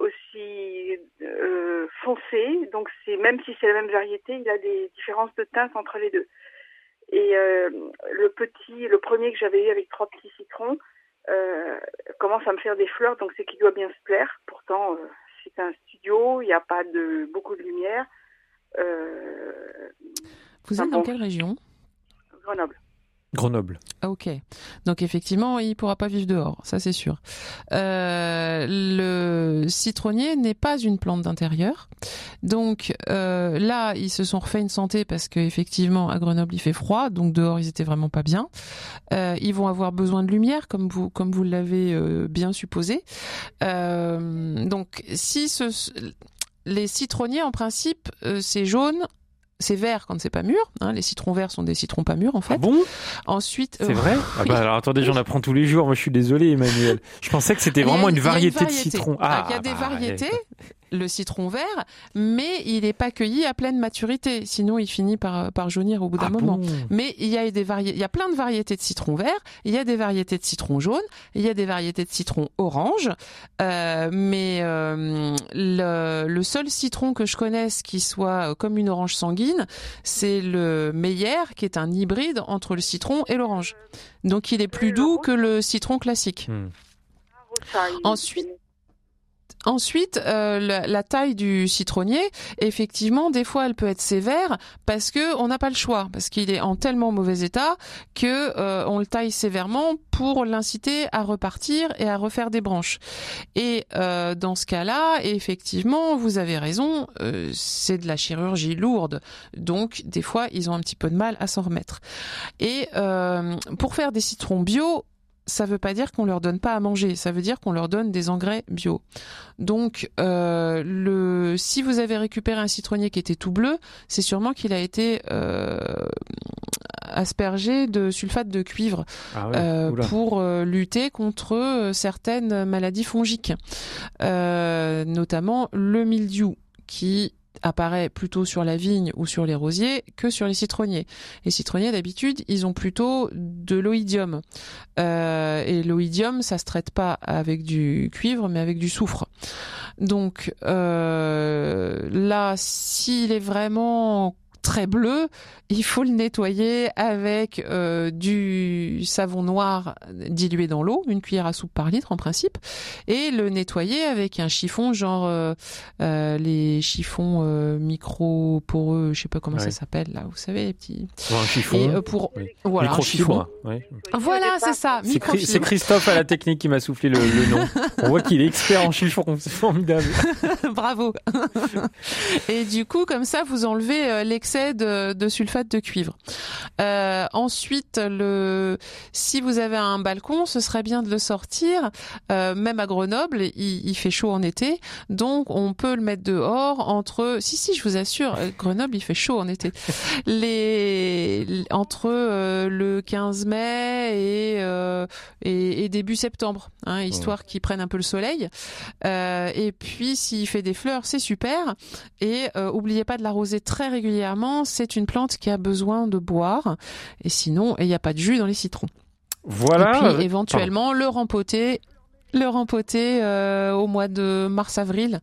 Speaker 11: aussi euh, foncés. Donc c'est même si c'est la même variété, il a des différences de teinte entre les deux. Et euh, le petit, le premier que j'avais eu avec trois petits citrons, euh, commence à me faire des fleurs, donc c'est qu'il doit bien se plaire. Pourtant, euh, c'est un studio, il n'y a pas de beaucoup de lumière. Euh,
Speaker 2: Vous êtes dans
Speaker 11: bon.
Speaker 2: quelle région?
Speaker 11: Grenoble.
Speaker 1: Grenoble.
Speaker 2: Ah, Ok. Donc effectivement, il pourra pas vivre dehors, ça c'est sûr. Euh, le citronnier n'est pas une plante d'intérieur. Donc euh, là, ils se sont refait une santé parce qu'effectivement, à Grenoble, il fait froid, donc dehors, ils étaient vraiment pas bien. Euh, ils vont avoir besoin de lumière, comme vous, comme vous l'avez bien supposé. Donc si les citronniers, en principe, c'est jaune. C'est vert quand c'est pas mûr. Hein, les citrons verts sont des citrons pas mûrs en fait.
Speaker 1: Ah bon?
Speaker 2: Ensuite,
Speaker 1: C'est
Speaker 2: euh,
Speaker 1: vrai? (laughs) Ah bah alors attendez, j'en apprends tous les jours. Moi, je suis désolé, Emmanuel. Je pensais que c'était vraiment une variété, de
Speaker 2: variété.
Speaker 1: citron.
Speaker 2: Ah, il y a des
Speaker 1: bah,
Speaker 2: variétés. Le citron vert, mais il n'est pas cueilli à pleine maturité. Sinon, il finit par, par jaunir au bout d'un
Speaker 1: Ah
Speaker 2: moment.
Speaker 1: bon
Speaker 2: Mais il y a des vari... il y a plein de variétés de citron vert, il y a des variétés de citron jaune, il y a des variétés de citron orange, euh, mais euh, le, le seul citron que je connaisse qui soit comme une orange sanguine, c'est le Meyer, qui est un hybride entre le citron et l'orange. Donc il est plus doux que le citron classique.
Speaker 1: Hmm.
Speaker 11: Il-
Speaker 2: Ensuite, Ensuite, euh, la, taille du citronnier, effectivement, des fois, elle peut être sévère parce que on n'a pas le choix, parce qu'il est en tellement mauvais état que euh, on le taille sévèrement pour l'inciter à repartir et à refaire des branches. Et euh, dans ce cas-là, effectivement, vous avez raison, c'est de la chirurgie lourde, donc des fois, ils ont un petit peu de mal à s'en remettre. Et pour faire des citrons bio, ça veut pas dire qu'on leur donne pas à manger, ça veut dire qu'on leur donne des engrais bio. Donc, euh, le, si vous avez récupéré un citronnier qui était tout bleu, c'est sûrement qu'il a été euh, aspergé de sulfate de cuivre
Speaker 1: Ah ouais,
Speaker 2: euh, pour lutter contre certaines maladies fongiques, notamment le mildiou, qui apparaît plutôt sur la vigne ou sur les rosiers que sur les citronniers. Les citronniers, d'habitude, ils ont plutôt de l'oïdium. Euh, et l'oïdium, ça se traite pas avec du cuivre, mais avec du soufre. Donc euh, là, s'il est vraiment très bleu, il faut le nettoyer avec euh, du savon noir dilué dans l'eau, une cuillère à soupe par litre en principe, et le nettoyer avec un chiffon genre euh, euh, les chiffons euh, micro poreux, je sais pas comment
Speaker 1: Ouais.
Speaker 2: ça s'appelle là, vous savez les petits.
Speaker 1: Pour un chiffon.
Speaker 2: Et, euh, pour
Speaker 1: Oui.
Speaker 2: voilà un
Speaker 1: Microfibre,
Speaker 2: chiffon.
Speaker 1: ouais.
Speaker 2: Voilà, c'est ça.
Speaker 1: C'est Christophe à la technique qui m'a soufflé le, le nom. (laughs) On voit qu'il est expert en chiffon, c'est formidable. (laughs)
Speaker 2: Bravo. (laughs) et du coup, comme ça, vous enlevez euh, de, de sulfate de cuivre. Euh, ensuite, le, si vous avez un balcon, ce serait bien de le sortir. Euh, même à Grenoble, il, il fait chaud en été, donc on peut le mettre dehors entre. Si si, je vous assure, euh, Grenoble, il fait chaud en été. (laughs) Les entre euh, le 15 mai et, et, et début septembre, hein, histoire qu'ils prennent un peu le soleil. Et puis, s'il fait des fleurs, c'est super. Et euh, oubliez pas de l'arroser très régulièrement. C'est une plante qui a besoin de boire. Et sinon, il n'y a pas de jus dans les citrons.
Speaker 1: Voilà.
Speaker 2: Et puis, éventuellement, le rempoter. Le rempoter euh, au mois de mars-avril,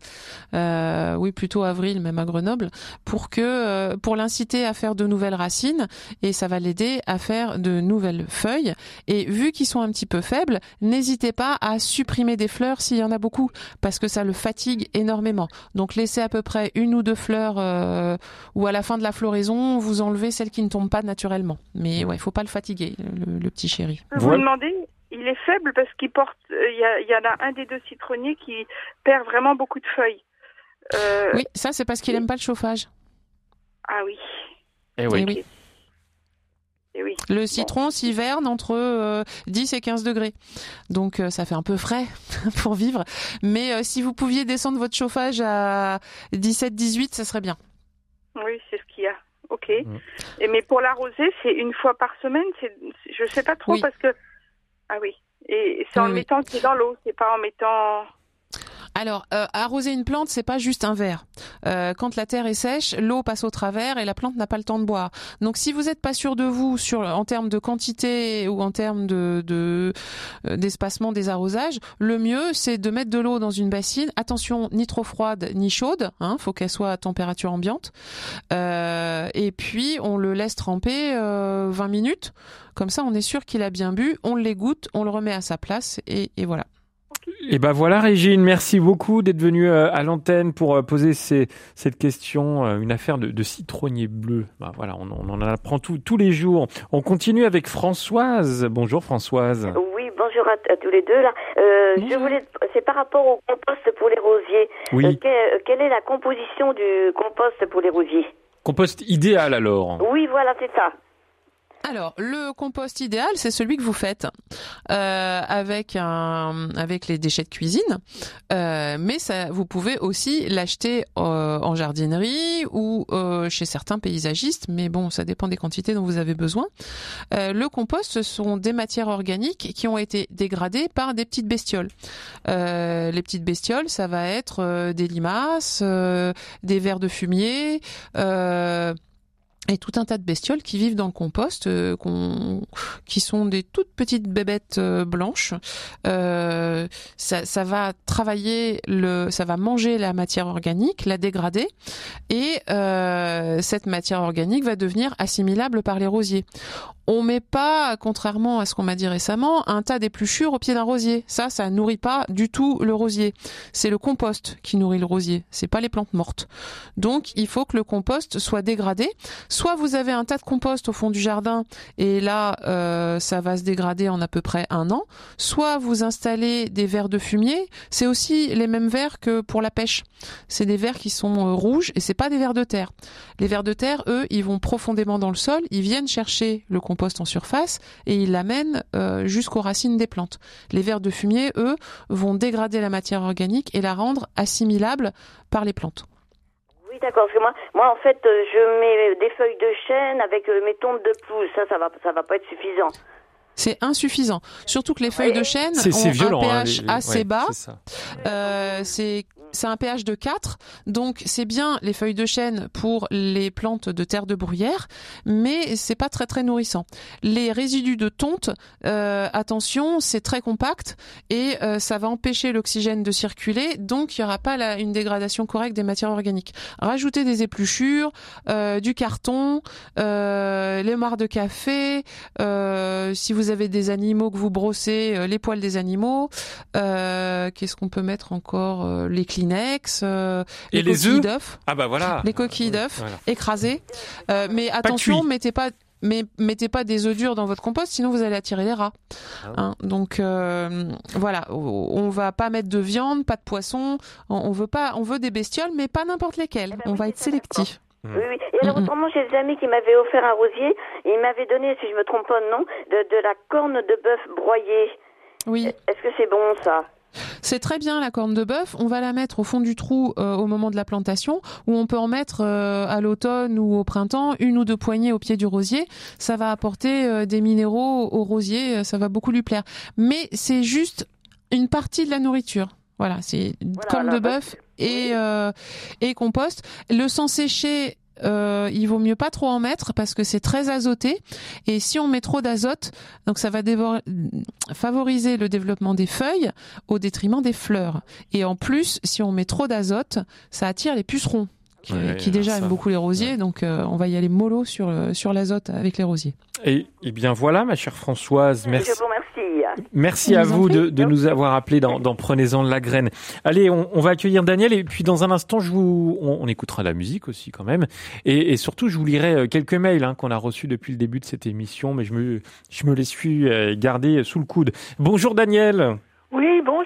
Speaker 2: euh, oui plutôt avril même à Grenoble, pour que euh, pour l'inciter à faire de nouvelles racines et ça va l'aider à faire de nouvelles feuilles. Et vu qu'ils sont un petit peu faibles, n'hésitez pas à supprimer des fleurs s'il y en a beaucoup, parce que ça le fatigue énormément. Donc laissez à peu près une ou deux fleurs, euh, ou à la fin de la floraison, vous enlevez celles qui ne tombent pas naturellement. Mais ouais, faut pas le fatiguer, le, le petit chéri.
Speaker 11: Je peux vous demander, il est faible parce qu'il porte, euh, il y, a- il y en a un des deux citronniers qui perd vraiment beaucoup de feuilles. Euh,
Speaker 2: Oui, ça c'est parce qu'il aime pas le chauffage.
Speaker 11: Ah oui.
Speaker 1: Eh
Speaker 2: Eh oui.
Speaker 11: Eh oui.
Speaker 2: Le citron s'hiverne entre euh, 10 et 15 degrés. Donc euh, ça fait un peu frais (laughs) pour vivre. Mais euh, si vous pouviez descendre votre chauffage à 17-18, ça serait bien.
Speaker 11: Oui, c'est ce qu'il y a. Ok. Et mais pour l'arroser, c'est une fois par semaine. C'est, c'est- je sais pas trop
Speaker 2: Oui.
Speaker 11: parce que. Ah oui. Et c'est en
Speaker 2: Oui,
Speaker 11: le mettant c'est dans l'eau, c'est pas en mettant.
Speaker 2: Alors, euh, arroser une plante, c'est pas juste un verre. Euh, quand la terre est sèche, l'eau passe au travers et la plante n'a pas le temps de boire. Donc, si vous n'êtes pas sûr de vous sur en termes de quantité ou en termes euh, d'espacement des arrosages, le mieux c'est de mettre de l'eau dans une bassine. Attention, ni trop froide ni chaude. Hein, faut qu'elle soit à température ambiante. Euh, et puis, on le laisse tremper euh, 20 minutes. Comme ça, on est sûr qu'il a bien bu. On l'égoutte, on le remet à sa place et voilà.
Speaker 1: Et ben voilà, Régine, merci beaucoup d'être venue euh, à l'antenne pour euh, poser ces- cette question, euh, une affaire de, de citronnier bleu. Ben voilà, on, on en apprend tout- tous les jours. On continue avec Françoise. Bonjour Françoise.
Speaker 12: Oui, bonjour à, à tous les deux là. Euh, je voulais, c'est par rapport au compost pour les rosiers.
Speaker 1: Oui.
Speaker 12: Euh, que- quelle est la composition du compost pour les rosiers?
Speaker 1: Compost idéal alors.
Speaker 12: Oui, voilà, c'est ça.
Speaker 2: Alors, le compost idéal, c'est celui que vous faites euh, avec avec les déchets de cuisine, Euh, mais ça, vous pouvez aussi l'acheter euh, en jardinerie ou chez certains paysagistes. Mais bon, ça dépend des quantités dont vous avez besoin. Le compost, ce sont des matières organiques qui ont été dégradées par des petites bestioles. Les petites bestioles, ça va être des limaces, des vers de fumier. Et tout un tas de bestioles qui vivent dans le compost, euh, qui sont des toutes petites bébêtes euh, blanches. Euh, ça, ça va travailler le, ça va manger la matière organique, la dégrader, et euh, cette matière organique va devenir assimilable par les rosiers. On met pas, contrairement à ce qu'on m'a dit récemment, un tas d'épluchures au pied d'un rosier. Ça, ça nourrit pas du tout le rosier. C'est le compost qui nourrit le rosier. C'est pas les plantes mortes. Donc, il faut que le compost soit dégradé. Soit vous avez un tas de compost au fond du jardin et là, euh, ça va se dégrader en à peu près un an. Soit vous installez des vers de fumier. C'est aussi les mêmes vers que pour la pêche. C'est des vers qui sont euh, rouges et c'est pas des vers de terre. Les vers de terre, eux, ils vont profondément dans le sol. Ils viennent chercher le compost en surface et ils l'amènent euh, jusqu'aux racines des plantes. Les vers de fumier, eux, vont dégrader la matière organique et la rendre assimilable par les plantes.
Speaker 12: Oui, d'accord. Parce que moi, moi, en fait, euh, je mets des feuilles de chêne avec euh, mes tombes de pelouse. Ça, ça va, ça va pas être suffisant.
Speaker 2: C'est insuffisant. Surtout que les feuilles de chêne ont
Speaker 1: violent,
Speaker 2: un
Speaker 1: hein,
Speaker 2: pH
Speaker 1: les- les-
Speaker 2: assez
Speaker 1: ouais,
Speaker 2: bas.
Speaker 1: c'est.
Speaker 2: Euh, c'est un pH de 4, donc c'est bien les feuilles de chêne pour les plantes de terre de bruyère, mais c'est pas très très nourrissant. Les résidus de tonte, euh, attention, c'est très compact et euh, ça va empêcher l'oxygène de circuler, donc il y aura pas une dégradation correcte des matières organiques. Rajoutez des épluchures, euh, du carton, les marcs de café, si vous avez des animaux que vous brossez, les poils des animaux. Qu'est-ce qu'on peut mettre encore Kleenex, euh,
Speaker 1: Et les
Speaker 2: coquilles d'œufs.
Speaker 1: Ah bah voilà.
Speaker 2: Les coquilles d'œufs
Speaker 1: Voilà.
Speaker 2: écrasées. Euh, mais attention,
Speaker 1: cuit.
Speaker 2: mettez pas mais mettez pas des œufs durs dans votre compost, sinon vous allez attirer les rats.
Speaker 1: Ah
Speaker 2: Hein, donc euh, voilà, on va pas mettre de viande, pas de poisson. On, veut pas, on veut des bestioles, mais pas n'importe lesquelles. On va être sélectif.
Speaker 12: Oui, oui. Et alors, autrement, j'ai des amis qui m'avaient offert un rosier et ils m'avaient donné, si je me trompe pas de nom, de, de la corne de bœuf broyée.
Speaker 2: Oui.
Speaker 12: Est-ce que c'est bon, ça?
Speaker 2: C'est très bien la corne de bœuf. On va la mettre au fond du trou euh, au moment de la plantation, ou on peut en mettre euh, à l'automne ou au printemps, une ou deux poignées au pied du rosier. Ça va apporter euh, des minéraux au rosier, euh, ça va beaucoup lui plaire. Mais c'est juste une partie de la nourriture. Voilà, c'est corne de bœuf et euh, et compost. Le sang séché. Euh, il vaut mieux pas trop en mettre parce que c'est très azoté et si on met trop d'azote, donc ça va favoriser le développement des feuilles au détriment des fleurs. Et en plus, si on met trop d'azote, ça attire les pucerons qui,
Speaker 1: Ouais,
Speaker 2: qui déjà
Speaker 1: ça.
Speaker 2: aiment beaucoup les rosiers, donc euh, on va y aller mollo sur le- sur l'azote avec les rosiers.
Speaker 1: Et, et bien voilà, ma chère Françoise, merci.
Speaker 12: Je vous remercie.
Speaker 1: Merci à
Speaker 2: vous
Speaker 1: de, de nous avoir appelés dans, dans Prenez-en de la graine. Allez, on, on va accueillir Daniel et puis dans un instant, je vous, on, on écoutera la musique aussi quand même. Et, et surtout, je vous lirai euh, quelques mails hein, qu'on a reçus depuis le début de cette émission, mais je me, je me les suis euh, gardés sous le coude. Bonjour Daniel.
Speaker 13: Oui, bonjour.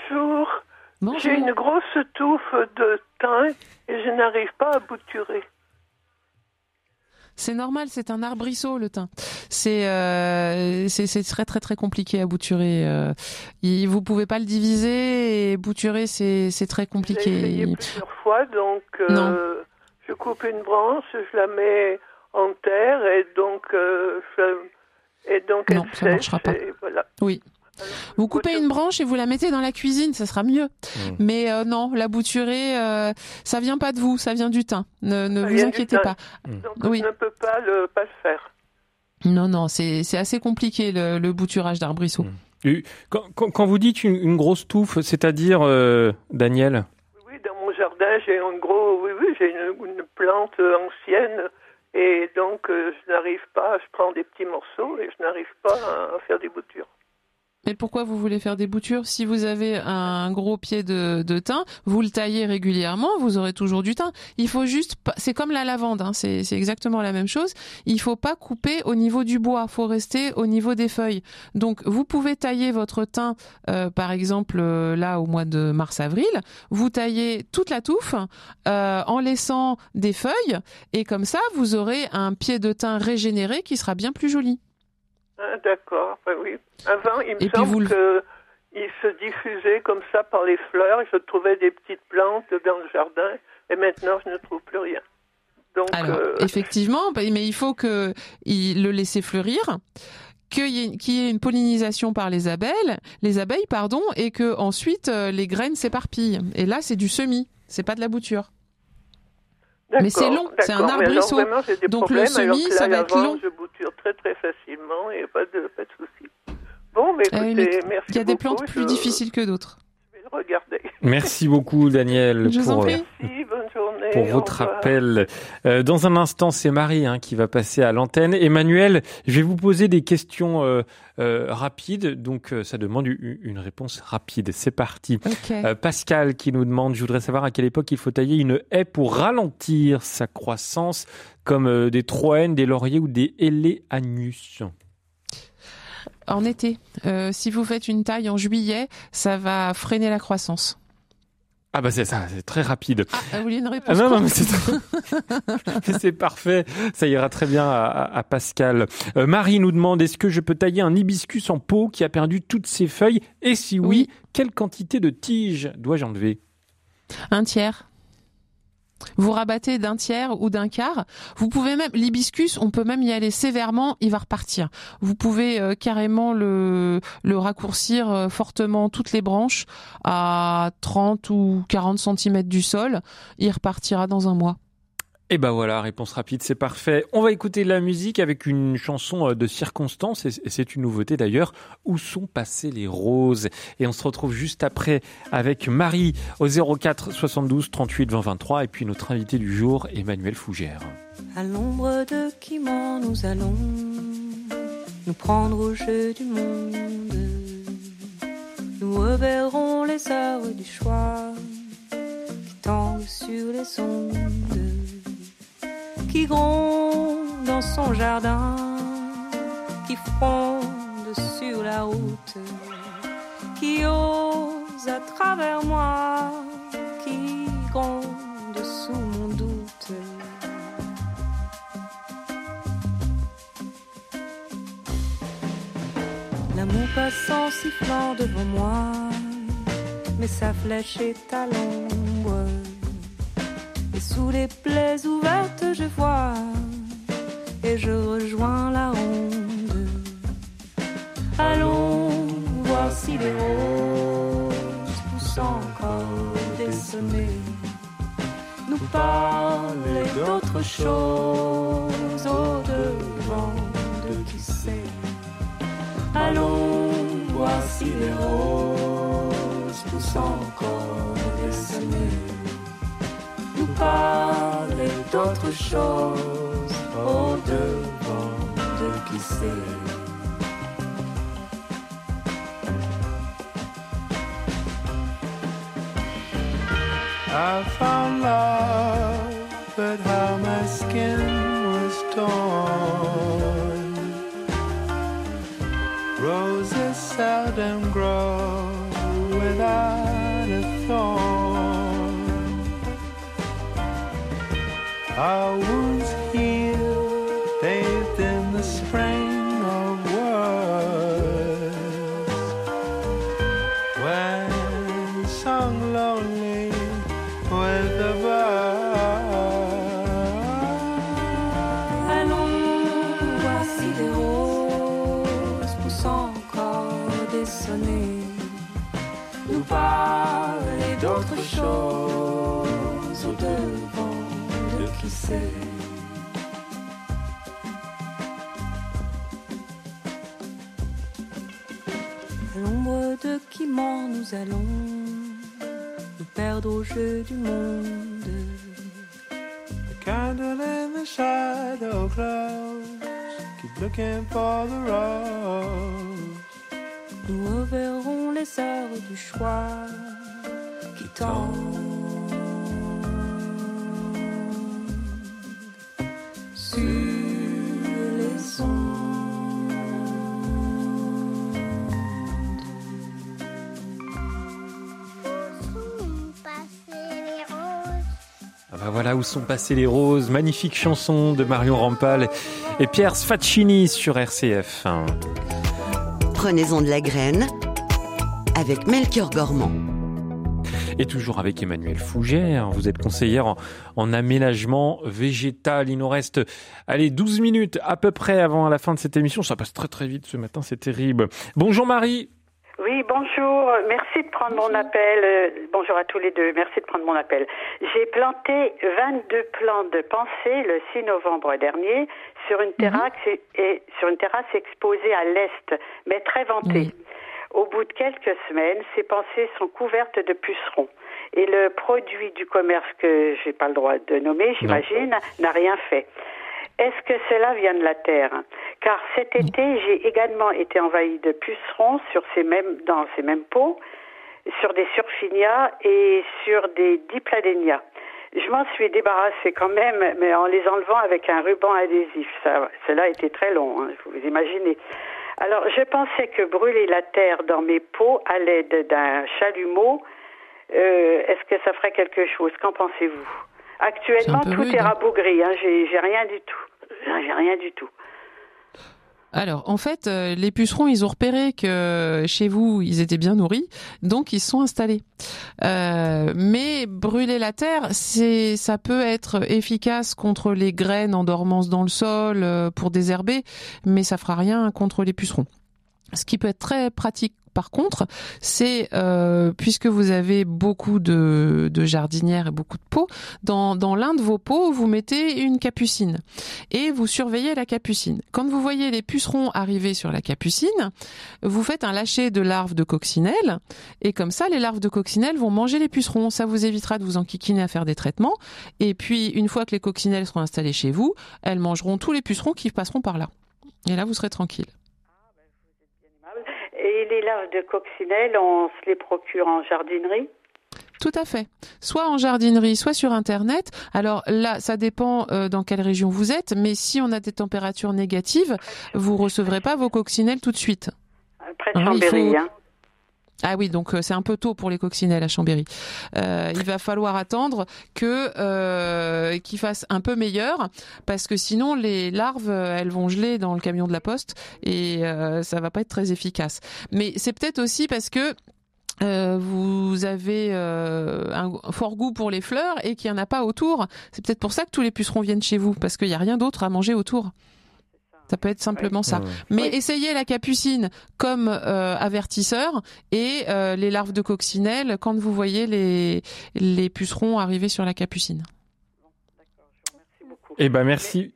Speaker 13: J'ai une grosse touffe de thym et je n'arrive pas à bouturer.
Speaker 2: C'est normal, c'est un arbrisseau le thym. C'est euh, c'est très très très compliqué à bouturer. Euh, vous pouvez pas le diviser et bouturer c'est très
Speaker 13: J'ai
Speaker 2: compliqué.
Speaker 13: essayé plusieurs fois, donc euh, je coupe une branche, je la mets en terre et donc euh, je- et donc
Speaker 2: Non,
Speaker 13: elle
Speaker 2: ça
Speaker 13: sèche
Speaker 2: marchera pas.
Speaker 13: voilà.
Speaker 2: Oui. Vous coupez une branche et vous la mettez dans la cuisine, ça sera mieux. Mais euh, non, la bouturer, euh, ça vient pas de vous, ça vient du thym. Ne, vous inquiétez pas.
Speaker 13: Donc
Speaker 2: Oui.
Speaker 13: je ne peux pas le pas le faire.
Speaker 2: Non, non, c'est c'est assez compliqué le, le bouturage d'arbrisseau.
Speaker 1: Et Quand, quand, quand vous dites une, une grosse touffe, c'est-à-dire, euh, Daniel?
Speaker 13: Oui, dans mon jardin, j'ai un gros, oui, oui, j'ai une, une plante ancienne et donc euh, je n'arrive pas, je prends des petits morceaux et je n'arrive pas à, à faire des boutures.
Speaker 2: Mais pourquoi vous voulez faire des boutures Si vous avez un gros pied de, de thym, vous le taillez régulièrement, vous aurez toujours du thym. Il faut juste, c'est comme la lavande, hein, c'est c'est exactement la même chose. Il faut pas couper au niveau du bois, faut rester au niveau des feuilles. Donc vous pouvez tailler votre thym, euh, par exemple euh, là au mois de mars-avril, vous taillez toute la touffe euh, en laissant des feuilles et comme ça vous aurez un pied de thym régénéré qui sera bien plus joli.
Speaker 13: Ah, D'accord, ben oui. Avant, il me
Speaker 2: Et
Speaker 13: semble
Speaker 2: vous
Speaker 13: que il se diffusait comme ça par les fleurs. Je trouvais des petites plantes dans le jardin et maintenant je ne trouve plus rien. Donc,
Speaker 2: Alors,
Speaker 13: euh,
Speaker 2: effectivement, bah, mais il faut que il le laisser fleurir, qu'il y, ait- qu'il y ait une pollinisation par les abeilles, les abeilles, pardon, et que ensuite euh, les graines s'éparpillent. Et là, c'est du semis, c'est pas de la bouture. Mais c'est long, c'est un
Speaker 13: alors,
Speaker 2: arbrisseau.
Speaker 13: vraiment,
Speaker 2: Donc le semis, ça va être long.
Speaker 13: Je bouture très très facilement et pas de, pas de souci. Bon, mais écoutez, merci
Speaker 2: Il y a des plantes plus
Speaker 13: je
Speaker 2: difficiles que d'autres.
Speaker 13: Regarder.
Speaker 1: Merci beaucoup, Daniel,
Speaker 2: Je vous en
Speaker 1: pour,
Speaker 2: prie.
Speaker 13: Merci, bonne journée.
Speaker 1: pour votre appel. Euh, dans un instant, c'est Marie hein, qui va passer à l'antenne. Emmanuel, je vais vous poser des questions euh, euh, rapides, donc euh, ça demande une réponse rapide. C'est parti. Euh, Pascal qui nous demande, je voudrais savoir à quelle époque il faut tailler une haie pour ralentir sa croissance, comme euh, des troènes, des lauriers ou des éléanus.
Speaker 2: En été, Euh, si vous faites une taille en juillet, ça va freiner la croissance.
Speaker 1: Ah bah c'est ça, c'est très rapide.
Speaker 2: Ah, vous voulez une
Speaker 1: Ah
Speaker 2: réponse
Speaker 1: non, non, mais c'est (laughs) c'est parfait. Ça ira très bien à Pascal. Euh, Marie nous demande est-ce que je peux tailler un hibiscus en pot qui a perdu toutes ses feuilles? Et si oui,
Speaker 2: Oui.
Speaker 1: quelle quantité de tiges dois-je enlever?
Speaker 2: Un tiers. Vous rabattez d'un tiers ou d'un quart. Vous pouvez même l'hibiscus, on peut même y aller sévèrement, il va repartir. Vous pouvez euh, carrément le le raccourcir euh, fortement toutes les branches à 30 ou 40 cm du sol, il repartira dans un mois.
Speaker 1: Et ben voilà, réponse rapide, c'est parfait. On va écouter de la musique avec une chanson euh, de circonstance, et c'est une nouveauté d'ailleurs. Où sont passées les roses? Et on se retrouve juste après avec Marie au 04 72 38 20 23, et puis notre invité du jour, Emmanuel Fougère.
Speaker 14: À l'ombre de Quimant, nous allons nous prendre au jeu du monde. Nous reverrons les heures du choix qui tendent sur les ondes qui gronde dans son jardin, qui fronde sur la route, qui ose à travers moi, qui gronde sous mon doute. L'amour passant sifflant devant moi, mais sa flèche est à sous les plaies ouvertes, je vois et je rejoins la ronde. Allons voir si les roses poussent encore des sommets. Nous parler d'autre chose au devant de qui sait. Allons voir si les roses poussent encore parler d'autre chose au devant de qui sait.
Speaker 6: I found love, but how my skin was torn. Roses seldom
Speaker 14: I would nous allons nous perdre au jeu du monde.
Speaker 6: The candle in the shadow glows. Keep looking for the rose.
Speaker 14: Nous reverrons les heures du choix qui tendent
Speaker 1: voilà où sont passées les roses. Magnifique chanson de Marion Rampal et Pierre Sfaccini sur RCF.
Speaker 7: Prenez-en de la graine avec Melchior Gormand.
Speaker 1: Et toujours avec Emmanuel Fougère, vous êtes conseillère en, en, aménagement végétal. Il nous reste, allez, 12 minutes à peu près avant la fin de cette émission. Ça passe très très vite ce matin, c'est terrible. Bonjour Marie.
Speaker 15: Oui, bonjour. Merci de prendre mon appel. Bonjour à tous les deux. Merci de prendre mon appel. J'ai planté 22 plants de pensée le 6 novembre dernier sur une terrasse, et, sur une terrasse exposée à l'est, mais très vantée. Au bout de quelques semaines, ces pensées sont couvertes de pucerons. Et le produit du commerce que j'ai pas le droit de nommer, j'imagine, n'a rien fait. Est-ce que cela vient de la terre? Car cet été, j'ai également été envahi de pucerons sur ces mêmes, dans ces mêmes pots, sur des surfinias et sur des dipladénias. Je m'en suis débarrassée quand même, mais en les enlevant avec un ruban adhésif. Ça, cela a été très long, hein, vous imaginez. Alors, je pensais que brûler la terre dans mes pots à l'aide d'un chalumeau, euh, est-ce que ça ferait quelque chose? Qu'en pensez-vous? Actuellement, tout
Speaker 2: rude.
Speaker 15: est rabougri. Hein, j'ai rien du tout. (laughs) J'ai rien du tout.
Speaker 2: Alors, en fait, euh, les pucerons, ils ont repéré que chez vous, ils étaient bien nourris, donc ils sont installés. Euh, mais brûler la terre, c'est, ça peut être efficace contre les graines en dormance dans le sol euh, pour désherber, mais ça fera rien contre les pucerons. Ce qui peut être très pratique par contre, c'est euh, puisque vous avez beaucoup de, jardinières et beaucoup de pots, dans, dans l'un de vos pots, vous mettez une capucine et vous surveillez la capucine. Quand vous voyez les pucerons arriver sur la capucine, vous faites un lâcher de larves de coccinelle et comme ça, les larves de coccinelle vont manger les pucerons. Ça vous évitera de vous enquiquiner à faire des traitements. Et puis, une fois que les coccinelles seront installées chez vous, elles mangeront tous les pucerons qui passeront par là. Et là, vous serez tranquille.
Speaker 15: Et les larves de coccinelle, on se les procure en jardinerie
Speaker 2: Tout à fait. Soit en jardinerie, soit sur Internet. Alors là, ça dépend euh, dans quelle région vous êtes, mais si on a des températures négatives, vous recevrez pas vos coccinelles tout de suite.
Speaker 15: Près de Chambéry, hein.
Speaker 2: Ah oui, donc euh, c'est un peu tôt pour les coccinelles à Chambéry. Euh, il va falloir attendre que euh, qu'il fasse un peu meilleur, parce que sinon les larves, elles vont geler dans le camion de la poste et euh, ça va pas être très efficace. Mais c'est peut-être aussi parce que euh, vous avez euh, un fort goût pour les fleurs et qu'il n'y en a pas autour. C'est peut-être pour ça que tous les pucerons viennent chez vous, parce qu'il n'y a rien d'autre à manger autour. Ça peut être simplement ça. Mais essayez la capucine comme euh, avertisseur et euh, les larves de coccinelle quand vous voyez les, les pucerons arriver sur la capucine.
Speaker 1: Eh ben merci.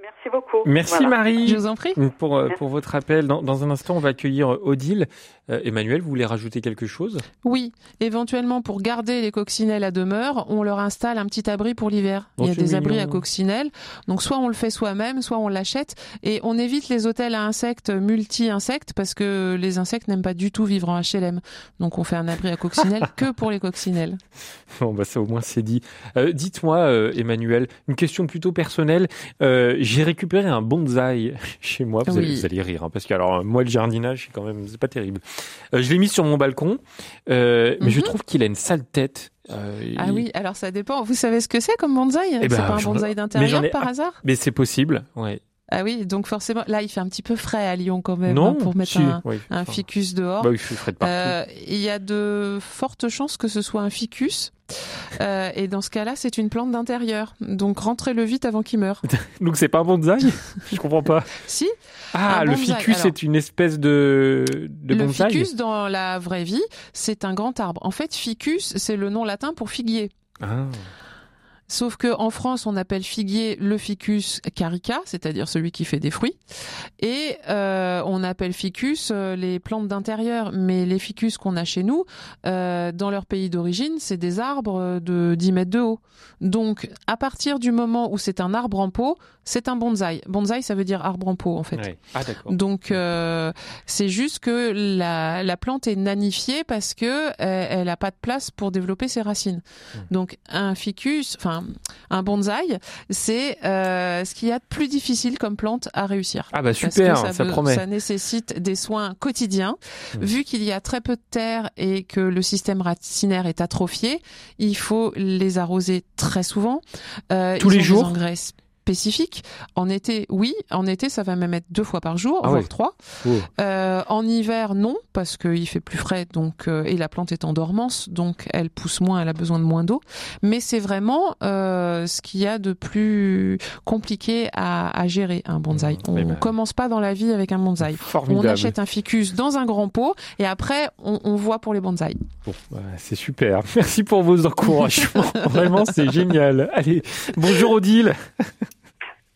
Speaker 15: Merci beaucoup.
Speaker 1: Merci
Speaker 15: Voilà.
Speaker 1: Marie.
Speaker 2: Je vous en prie.
Speaker 1: Pour, euh, pour votre appel. Dans, dans un instant, on va accueillir euh, Odile. Euh, Emmanuel, vous voulez rajouter quelque chose?
Speaker 2: Oui, éventuellement pour garder les coccinelles à demeure, on leur installe un petit abri pour l'hiver.
Speaker 1: Oh,
Speaker 2: Il y a des abris à coccinelles. Donc soit on le fait soi-même, soit on l'achète et on évite les hôtels à insectes multi-insectes parce que les insectes n'aiment pas du tout vivre en HLM. Donc on fait un abri à coccinelles (laughs) que pour les coccinelles.
Speaker 1: Bon, bah ça au moins c'est dit. Euh, Dites-moi, euh, Emmanuel, une question plutôt personnelle. J'ai récupéré un bonsaï (laughs) chez moi. Vous,
Speaker 2: Oui.
Speaker 1: allez, vous allez rire, hein, parce que alors moi le jardinage, c'est quand même, c'est pas terrible. Euh, je l'ai mis sur mon balcon, euh, mais je
Speaker 2: Mhm.
Speaker 1: trouve qu'il a une sale tête. Euh,
Speaker 2: Ah
Speaker 1: il-
Speaker 2: oui, alors ça dépend. Vous savez ce que c'est comme bonsaï?
Speaker 1: Eh
Speaker 2: C'est
Speaker 1: ben,
Speaker 2: pas un bonsaï d'intérieur par hasard?
Speaker 1: Mais c'est possible, ouais.
Speaker 2: Ah oui, donc forcément, là il fait un petit peu frais à Lyon quand même
Speaker 1: Non,
Speaker 2: hein, pour mettre
Speaker 1: si,
Speaker 2: un,
Speaker 1: oui,
Speaker 2: un
Speaker 1: enfin,
Speaker 2: ficus dehors.
Speaker 1: Bah oui, il fait frais de partout.
Speaker 2: Euh, Il y a de fortes chances que ce soit un ficus. Euh, et dans ce cas-là, c'est une plante d'intérieur. Donc rentrez-le vite avant qu'il meure. (laughs)
Speaker 1: Donc c'est pas un bonsaï? Je comprends pas. (laughs)
Speaker 2: si
Speaker 1: Ah, le
Speaker 2: bonsaï,
Speaker 1: ficus
Speaker 2: alors.
Speaker 1: est une espèce de, de
Speaker 2: Le
Speaker 1: bonsaï
Speaker 2: ficus, dans la vraie vie, c'est un grand arbre. En fait, ficus, c'est le nom latin pour figuier.
Speaker 1: Ah.
Speaker 2: Sauf que en France, on appelle figuier le ficus carica, c'est-à-dire celui qui fait des fruits, et euh, on appelle ficus euh, les plantes d'intérieur. Mais les ficus qu'on a chez nous, euh, dans leur pays d'origine, c'est des arbres de 10 mètres de haut. Donc, à partir du moment où c'est un arbre en pot, c'est un bonsaï. Bonsaï, ça veut dire arbre en pot, en fait.
Speaker 1: Ouais. Ah.
Speaker 2: Donc c'est juste que la, la plante est nanifiée parce que elle a pas de place pour développer ses racines. Donc un ficus, enfin un bonsaï, c'est euh, ce qu'il y a de plus difficile comme plante à réussir.
Speaker 1: Ah bah super, ça promet.
Speaker 2: Ça nécessite des soins quotidiens.
Speaker 1: Hmm.
Speaker 2: Vu qu'il y a très peu de terre et que le système racinaire est atrophié, il faut les arroser très souvent. Euh,
Speaker 1: Tous
Speaker 2: ils
Speaker 1: les
Speaker 2: ont des
Speaker 1: jours
Speaker 2: engrais spécifiques. En été, oui. En été, ça va même être deux fois par jour,
Speaker 1: Ah
Speaker 2: voire trois.
Speaker 1: Oh.
Speaker 2: Euh, en hiver, non, parce qu'il fait plus frais, donc euh, et la plante est en dormance, donc elle pousse moins, elle a besoin de moins d'eau. Mais c'est vraiment euh, ce qu'il y a de plus compliqué à, à gérer un bonsaï. On
Speaker 1: Eh ben.
Speaker 2: commence pas dans la vie avec un bonsaï. On
Speaker 1: Formidable.
Speaker 2: achète un ficus dans un grand pot et après on, on voit pour les bonsaïs.
Speaker 1: Bon, bah, c'est super. Merci pour vos encouragements. (laughs) Vraiment, c'est génial. Allez, bonjour Odile.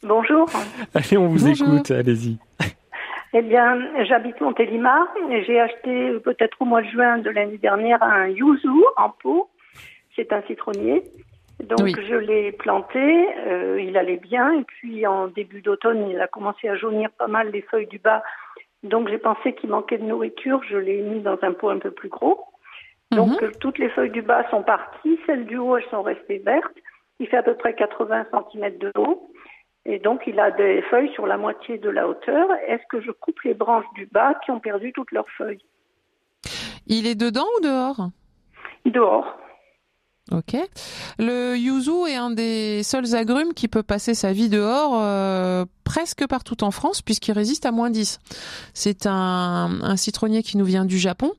Speaker 16: Bonjour.
Speaker 1: Allez, on vous
Speaker 16: Bonjour.
Speaker 1: écoute. Allez-y.
Speaker 16: Eh bien, j'habite Montélimar et j'ai acheté peut-être au mois de juin de l'année dernière un yuzu en pot. C'est un citronnier. Donc
Speaker 2: Oui.
Speaker 16: je l'ai planté, euh, il allait bien et puis en début d'automne, il a commencé à jaunir pas mal les feuilles du bas. Donc j'ai pensé qu'il manquait de nourriture, je l'ai mis dans un pot un peu plus gros. Donc euh, toutes les feuilles du bas sont parties, celles du haut elles sont restées vertes. Il fait à peu près 80 cm de haut. Et donc, il a des feuilles sur la moitié de la hauteur. Est-ce que je coupe les branches du bas qui ont perdu toutes leurs feuilles?
Speaker 2: Il est dedans ou dehors?
Speaker 16: Dehors.
Speaker 2: Ok. Le yuzu est un des seuls agrumes qui peut passer sa vie dehors euh, presque partout en France puisqu'il résiste à moins 10. C'est un, un citronnier qui nous vient du Japon,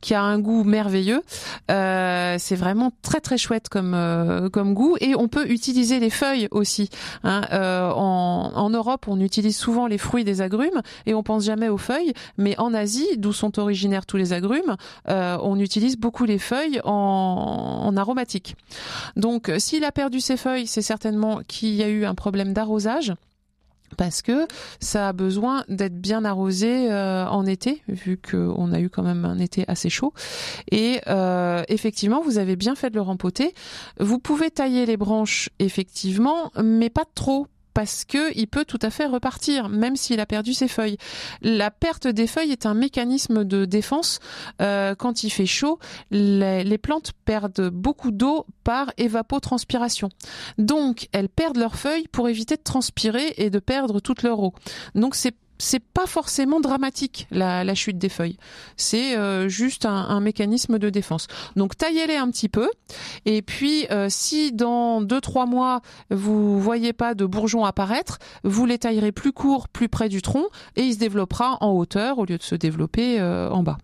Speaker 2: qui a un goût merveilleux. Euh, c'est vraiment très très chouette comme euh, comme goût et on peut utiliser les feuilles aussi. Hein. Euh, en, en Europe, on utilise souvent les fruits des agrumes et on pense jamais aux feuilles, mais en Asie, d'où sont originaires tous les agrumes, euh, on utilise beaucoup les feuilles en, en aromatique. Donc, s'il a perdu ses feuilles, c'est certainement qu'il y a eu un problème d'arrosage parce que ça a besoin d'être bien arrosé euh, en été, vu qu'on a eu quand même un été assez chaud. Et euh, effectivement, vous avez bien fait de le rempoter. Vous pouvez tailler les branches, effectivement, mais pas trop parce que il peut tout à fait repartir, même s'il a perdu ses feuilles. La perte des feuilles est un mécanisme de défense. Euh, quand il fait chaud, les, les plantes perdent beaucoup d'eau par évapotranspiration. Donc, elles perdent leurs feuilles pour éviter de transpirer et de perdre toute leur eau. Donc, c'est c'est pas forcément dramatique la, chute des feuilles. C'est euh, juste un, un mécanisme de défense. Donc taillez-les un petit peu. Et puis euh, si dans deux trois mois vous voyez pas de bourgeons apparaître, vous les taillerez plus courts, plus près du tronc, et il se développera en hauteur au lieu de se développer euh, en bas.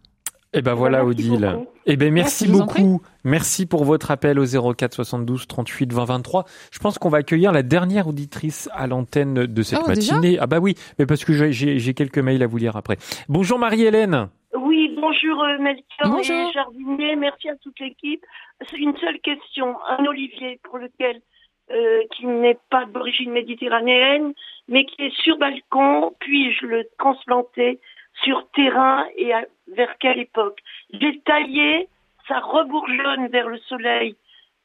Speaker 1: Eh ben voilà, Odile. Eh ben merci,
Speaker 2: Merci, je vous en prie.
Speaker 1: beaucoup. Merci pour votre appel au 04 72 38 20 23. Je pense qu'on va accueillir la dernière auditrice à l'antenne de cette
Speaker 17: Oh, déjà
Speaker 1: matinée. ah bah oui, mais parce que j'ai- quelques mails à vous lire après. Bonjour Marie-Hélène.
Speaker 17: Oui, bonjour euh, Melchior
Speaker 2: Bonjour.
Speaker 17: et Jardinier, merci à toute l'équipe. C'est une seule question, un olivier pour lequel euh, qui n'est pas d'origine méditerranéenne, mais qui est sur balcon, puis-je le transplanter sur terrain et à- vers quelle époque? J'ai taillé, ça rebourgeonne vers le soleil,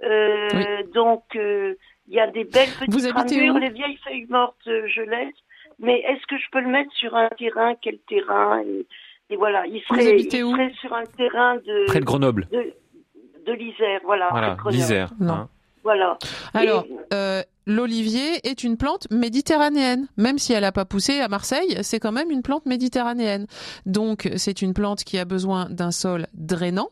Speaker 17: euh, donc euh, il y a des belles petites
Speaker 2: Vous habitez
Speaker 17: ramures,
Speaker 2: où?
Speaker 17: les vieilles feuilles mortes euh, je laisse, mais est-ce que je peux le mettre sur un terrain? Quel terrain? Et, et voilà, il
Speaker 2: Vous
Speaker 17: serait,
Speaker 2: habitez
Speaker 17: il
Speaker 2: où?
Speaker 17: serait sur un terrain de
Speaker 1: Près de Grenoble.
Speaker 17: de, de l'Isère, voilà.
Speaker 1: Voilà, l'Isère. hein.
Speaker 17: Voilà.
Speaker 2: Alors, euh, l'olivier est une plante méditerranéenne. Même si elle n'a pas poussé à Marseille, c'est quand même une plante méditerranéenne. Donc, c'est une plante qui a besoin d'un sol drainant,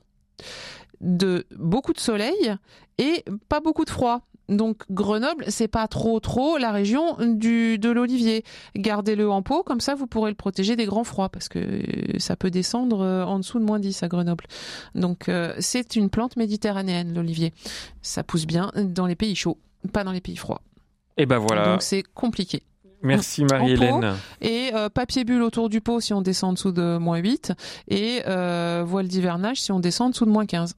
Speaker 2: de beaucoup de soleil et pas beaucoup de froid. Donc Grenoble, c'est pas trop trop la région du de l'olivier. Gardez-le en pot, comme ça vous pourrez le protéger des grands froids parce que ça peut descendre euh, en dessous de moins 10 à Grenoble. Donc euh, c'est une plante méditerranéenne l'olivier. Ça pousse bien dans les pays chauds, pas dans les pays froids.
Speaker 1: Eh ben voilà.
Speaker 2: Donc c'est compliqué.
Speaker 1: Merci Marie-Hélène.
Speaker 2: Et euh, papier bulle autour du pot si on descend en dessous de moins 8 et euh, voile d'hivernage si on descend en dessous de moins 15.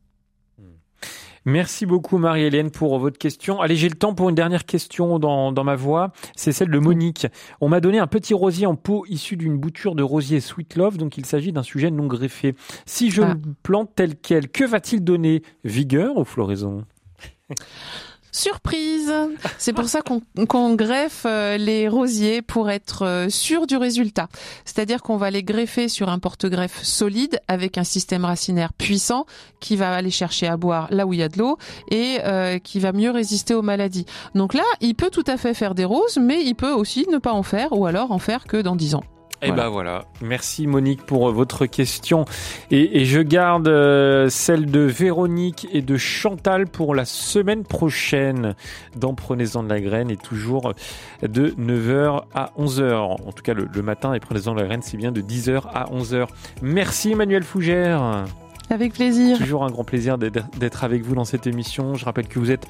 Speaker 1: Merci beaucoup Marie-Hélène pour votre question. Allez, j'ai le temps pour une dernière question dans, dans ma voix. C'est celle de Monique. On m'a donné un petit rosier en pot issu d'une bouture de rosier Sweet Love, donc il s'agit d'un sujet non greffé. Si je le plante tel quel, que va-t-il donner? Vigueur ou floraison? (laughs)
Speaker 2: Surprise C'est pour ça qu'on greffe euh, les rosiers pour être euh, sûr du résultat. C'est-à-dire qu'on va les greffer sur un porte-greffe solide avec un système racinaire puissant qui va aller chercher à boire là où il y a de l'eau et euh, qui va mieux résister aux maladies. Donc là, il peut tout à fait faire des roses, mais il peut aussi ne pas en faire ou alors en faire que dans 10 ans.
Speaker 1: Eh ben voilà. Merci Monique pour euh, votre question. Et, et je garde euh, celle de Véronique et de Chantal pour la semaine prochaine dans Prenez-en de la graine et toujours de 9h à 11h. En tout cas le, le matin et Prenez-en de la graine c'est bien de 10h à 11h. Merci Emmanuel Fougère.
Speaker 2: Avec plaisir.
Speaker 1: Toujours un grand plaisir d'être d'être avec vous dans cette émission. Je rappelle que vous êtes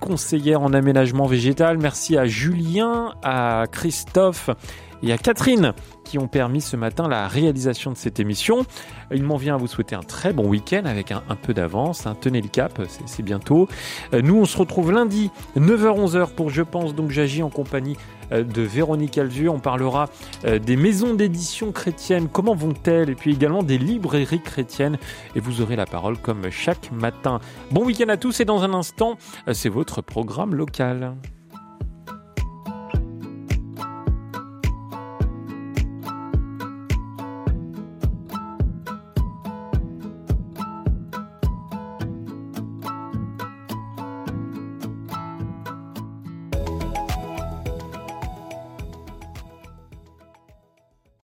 Speaker 1: conseillère en aménagement végétal. Merci à Julien, à Christophe et à Catherine qui ont permis ce matin la réalisation de cette émission. Il m'en vient à vous souhaiter un très bon week-end avec un, un peu d'avance. hein. Tenez le cap, c'est- bientôt. Euh, Nous, on se retrouve lundi 9h-11h pour Je pense donc j'agis en compagnie euh, de Véronique Alzu. On parlera euh, des maisons d'édition chrétiennes, comment vont-elles, et puis également des librairies chrétiennes. Et vous aurez la parole comme chaque matin. Bon week-end à tous et dans un instant, c'est votre programme local.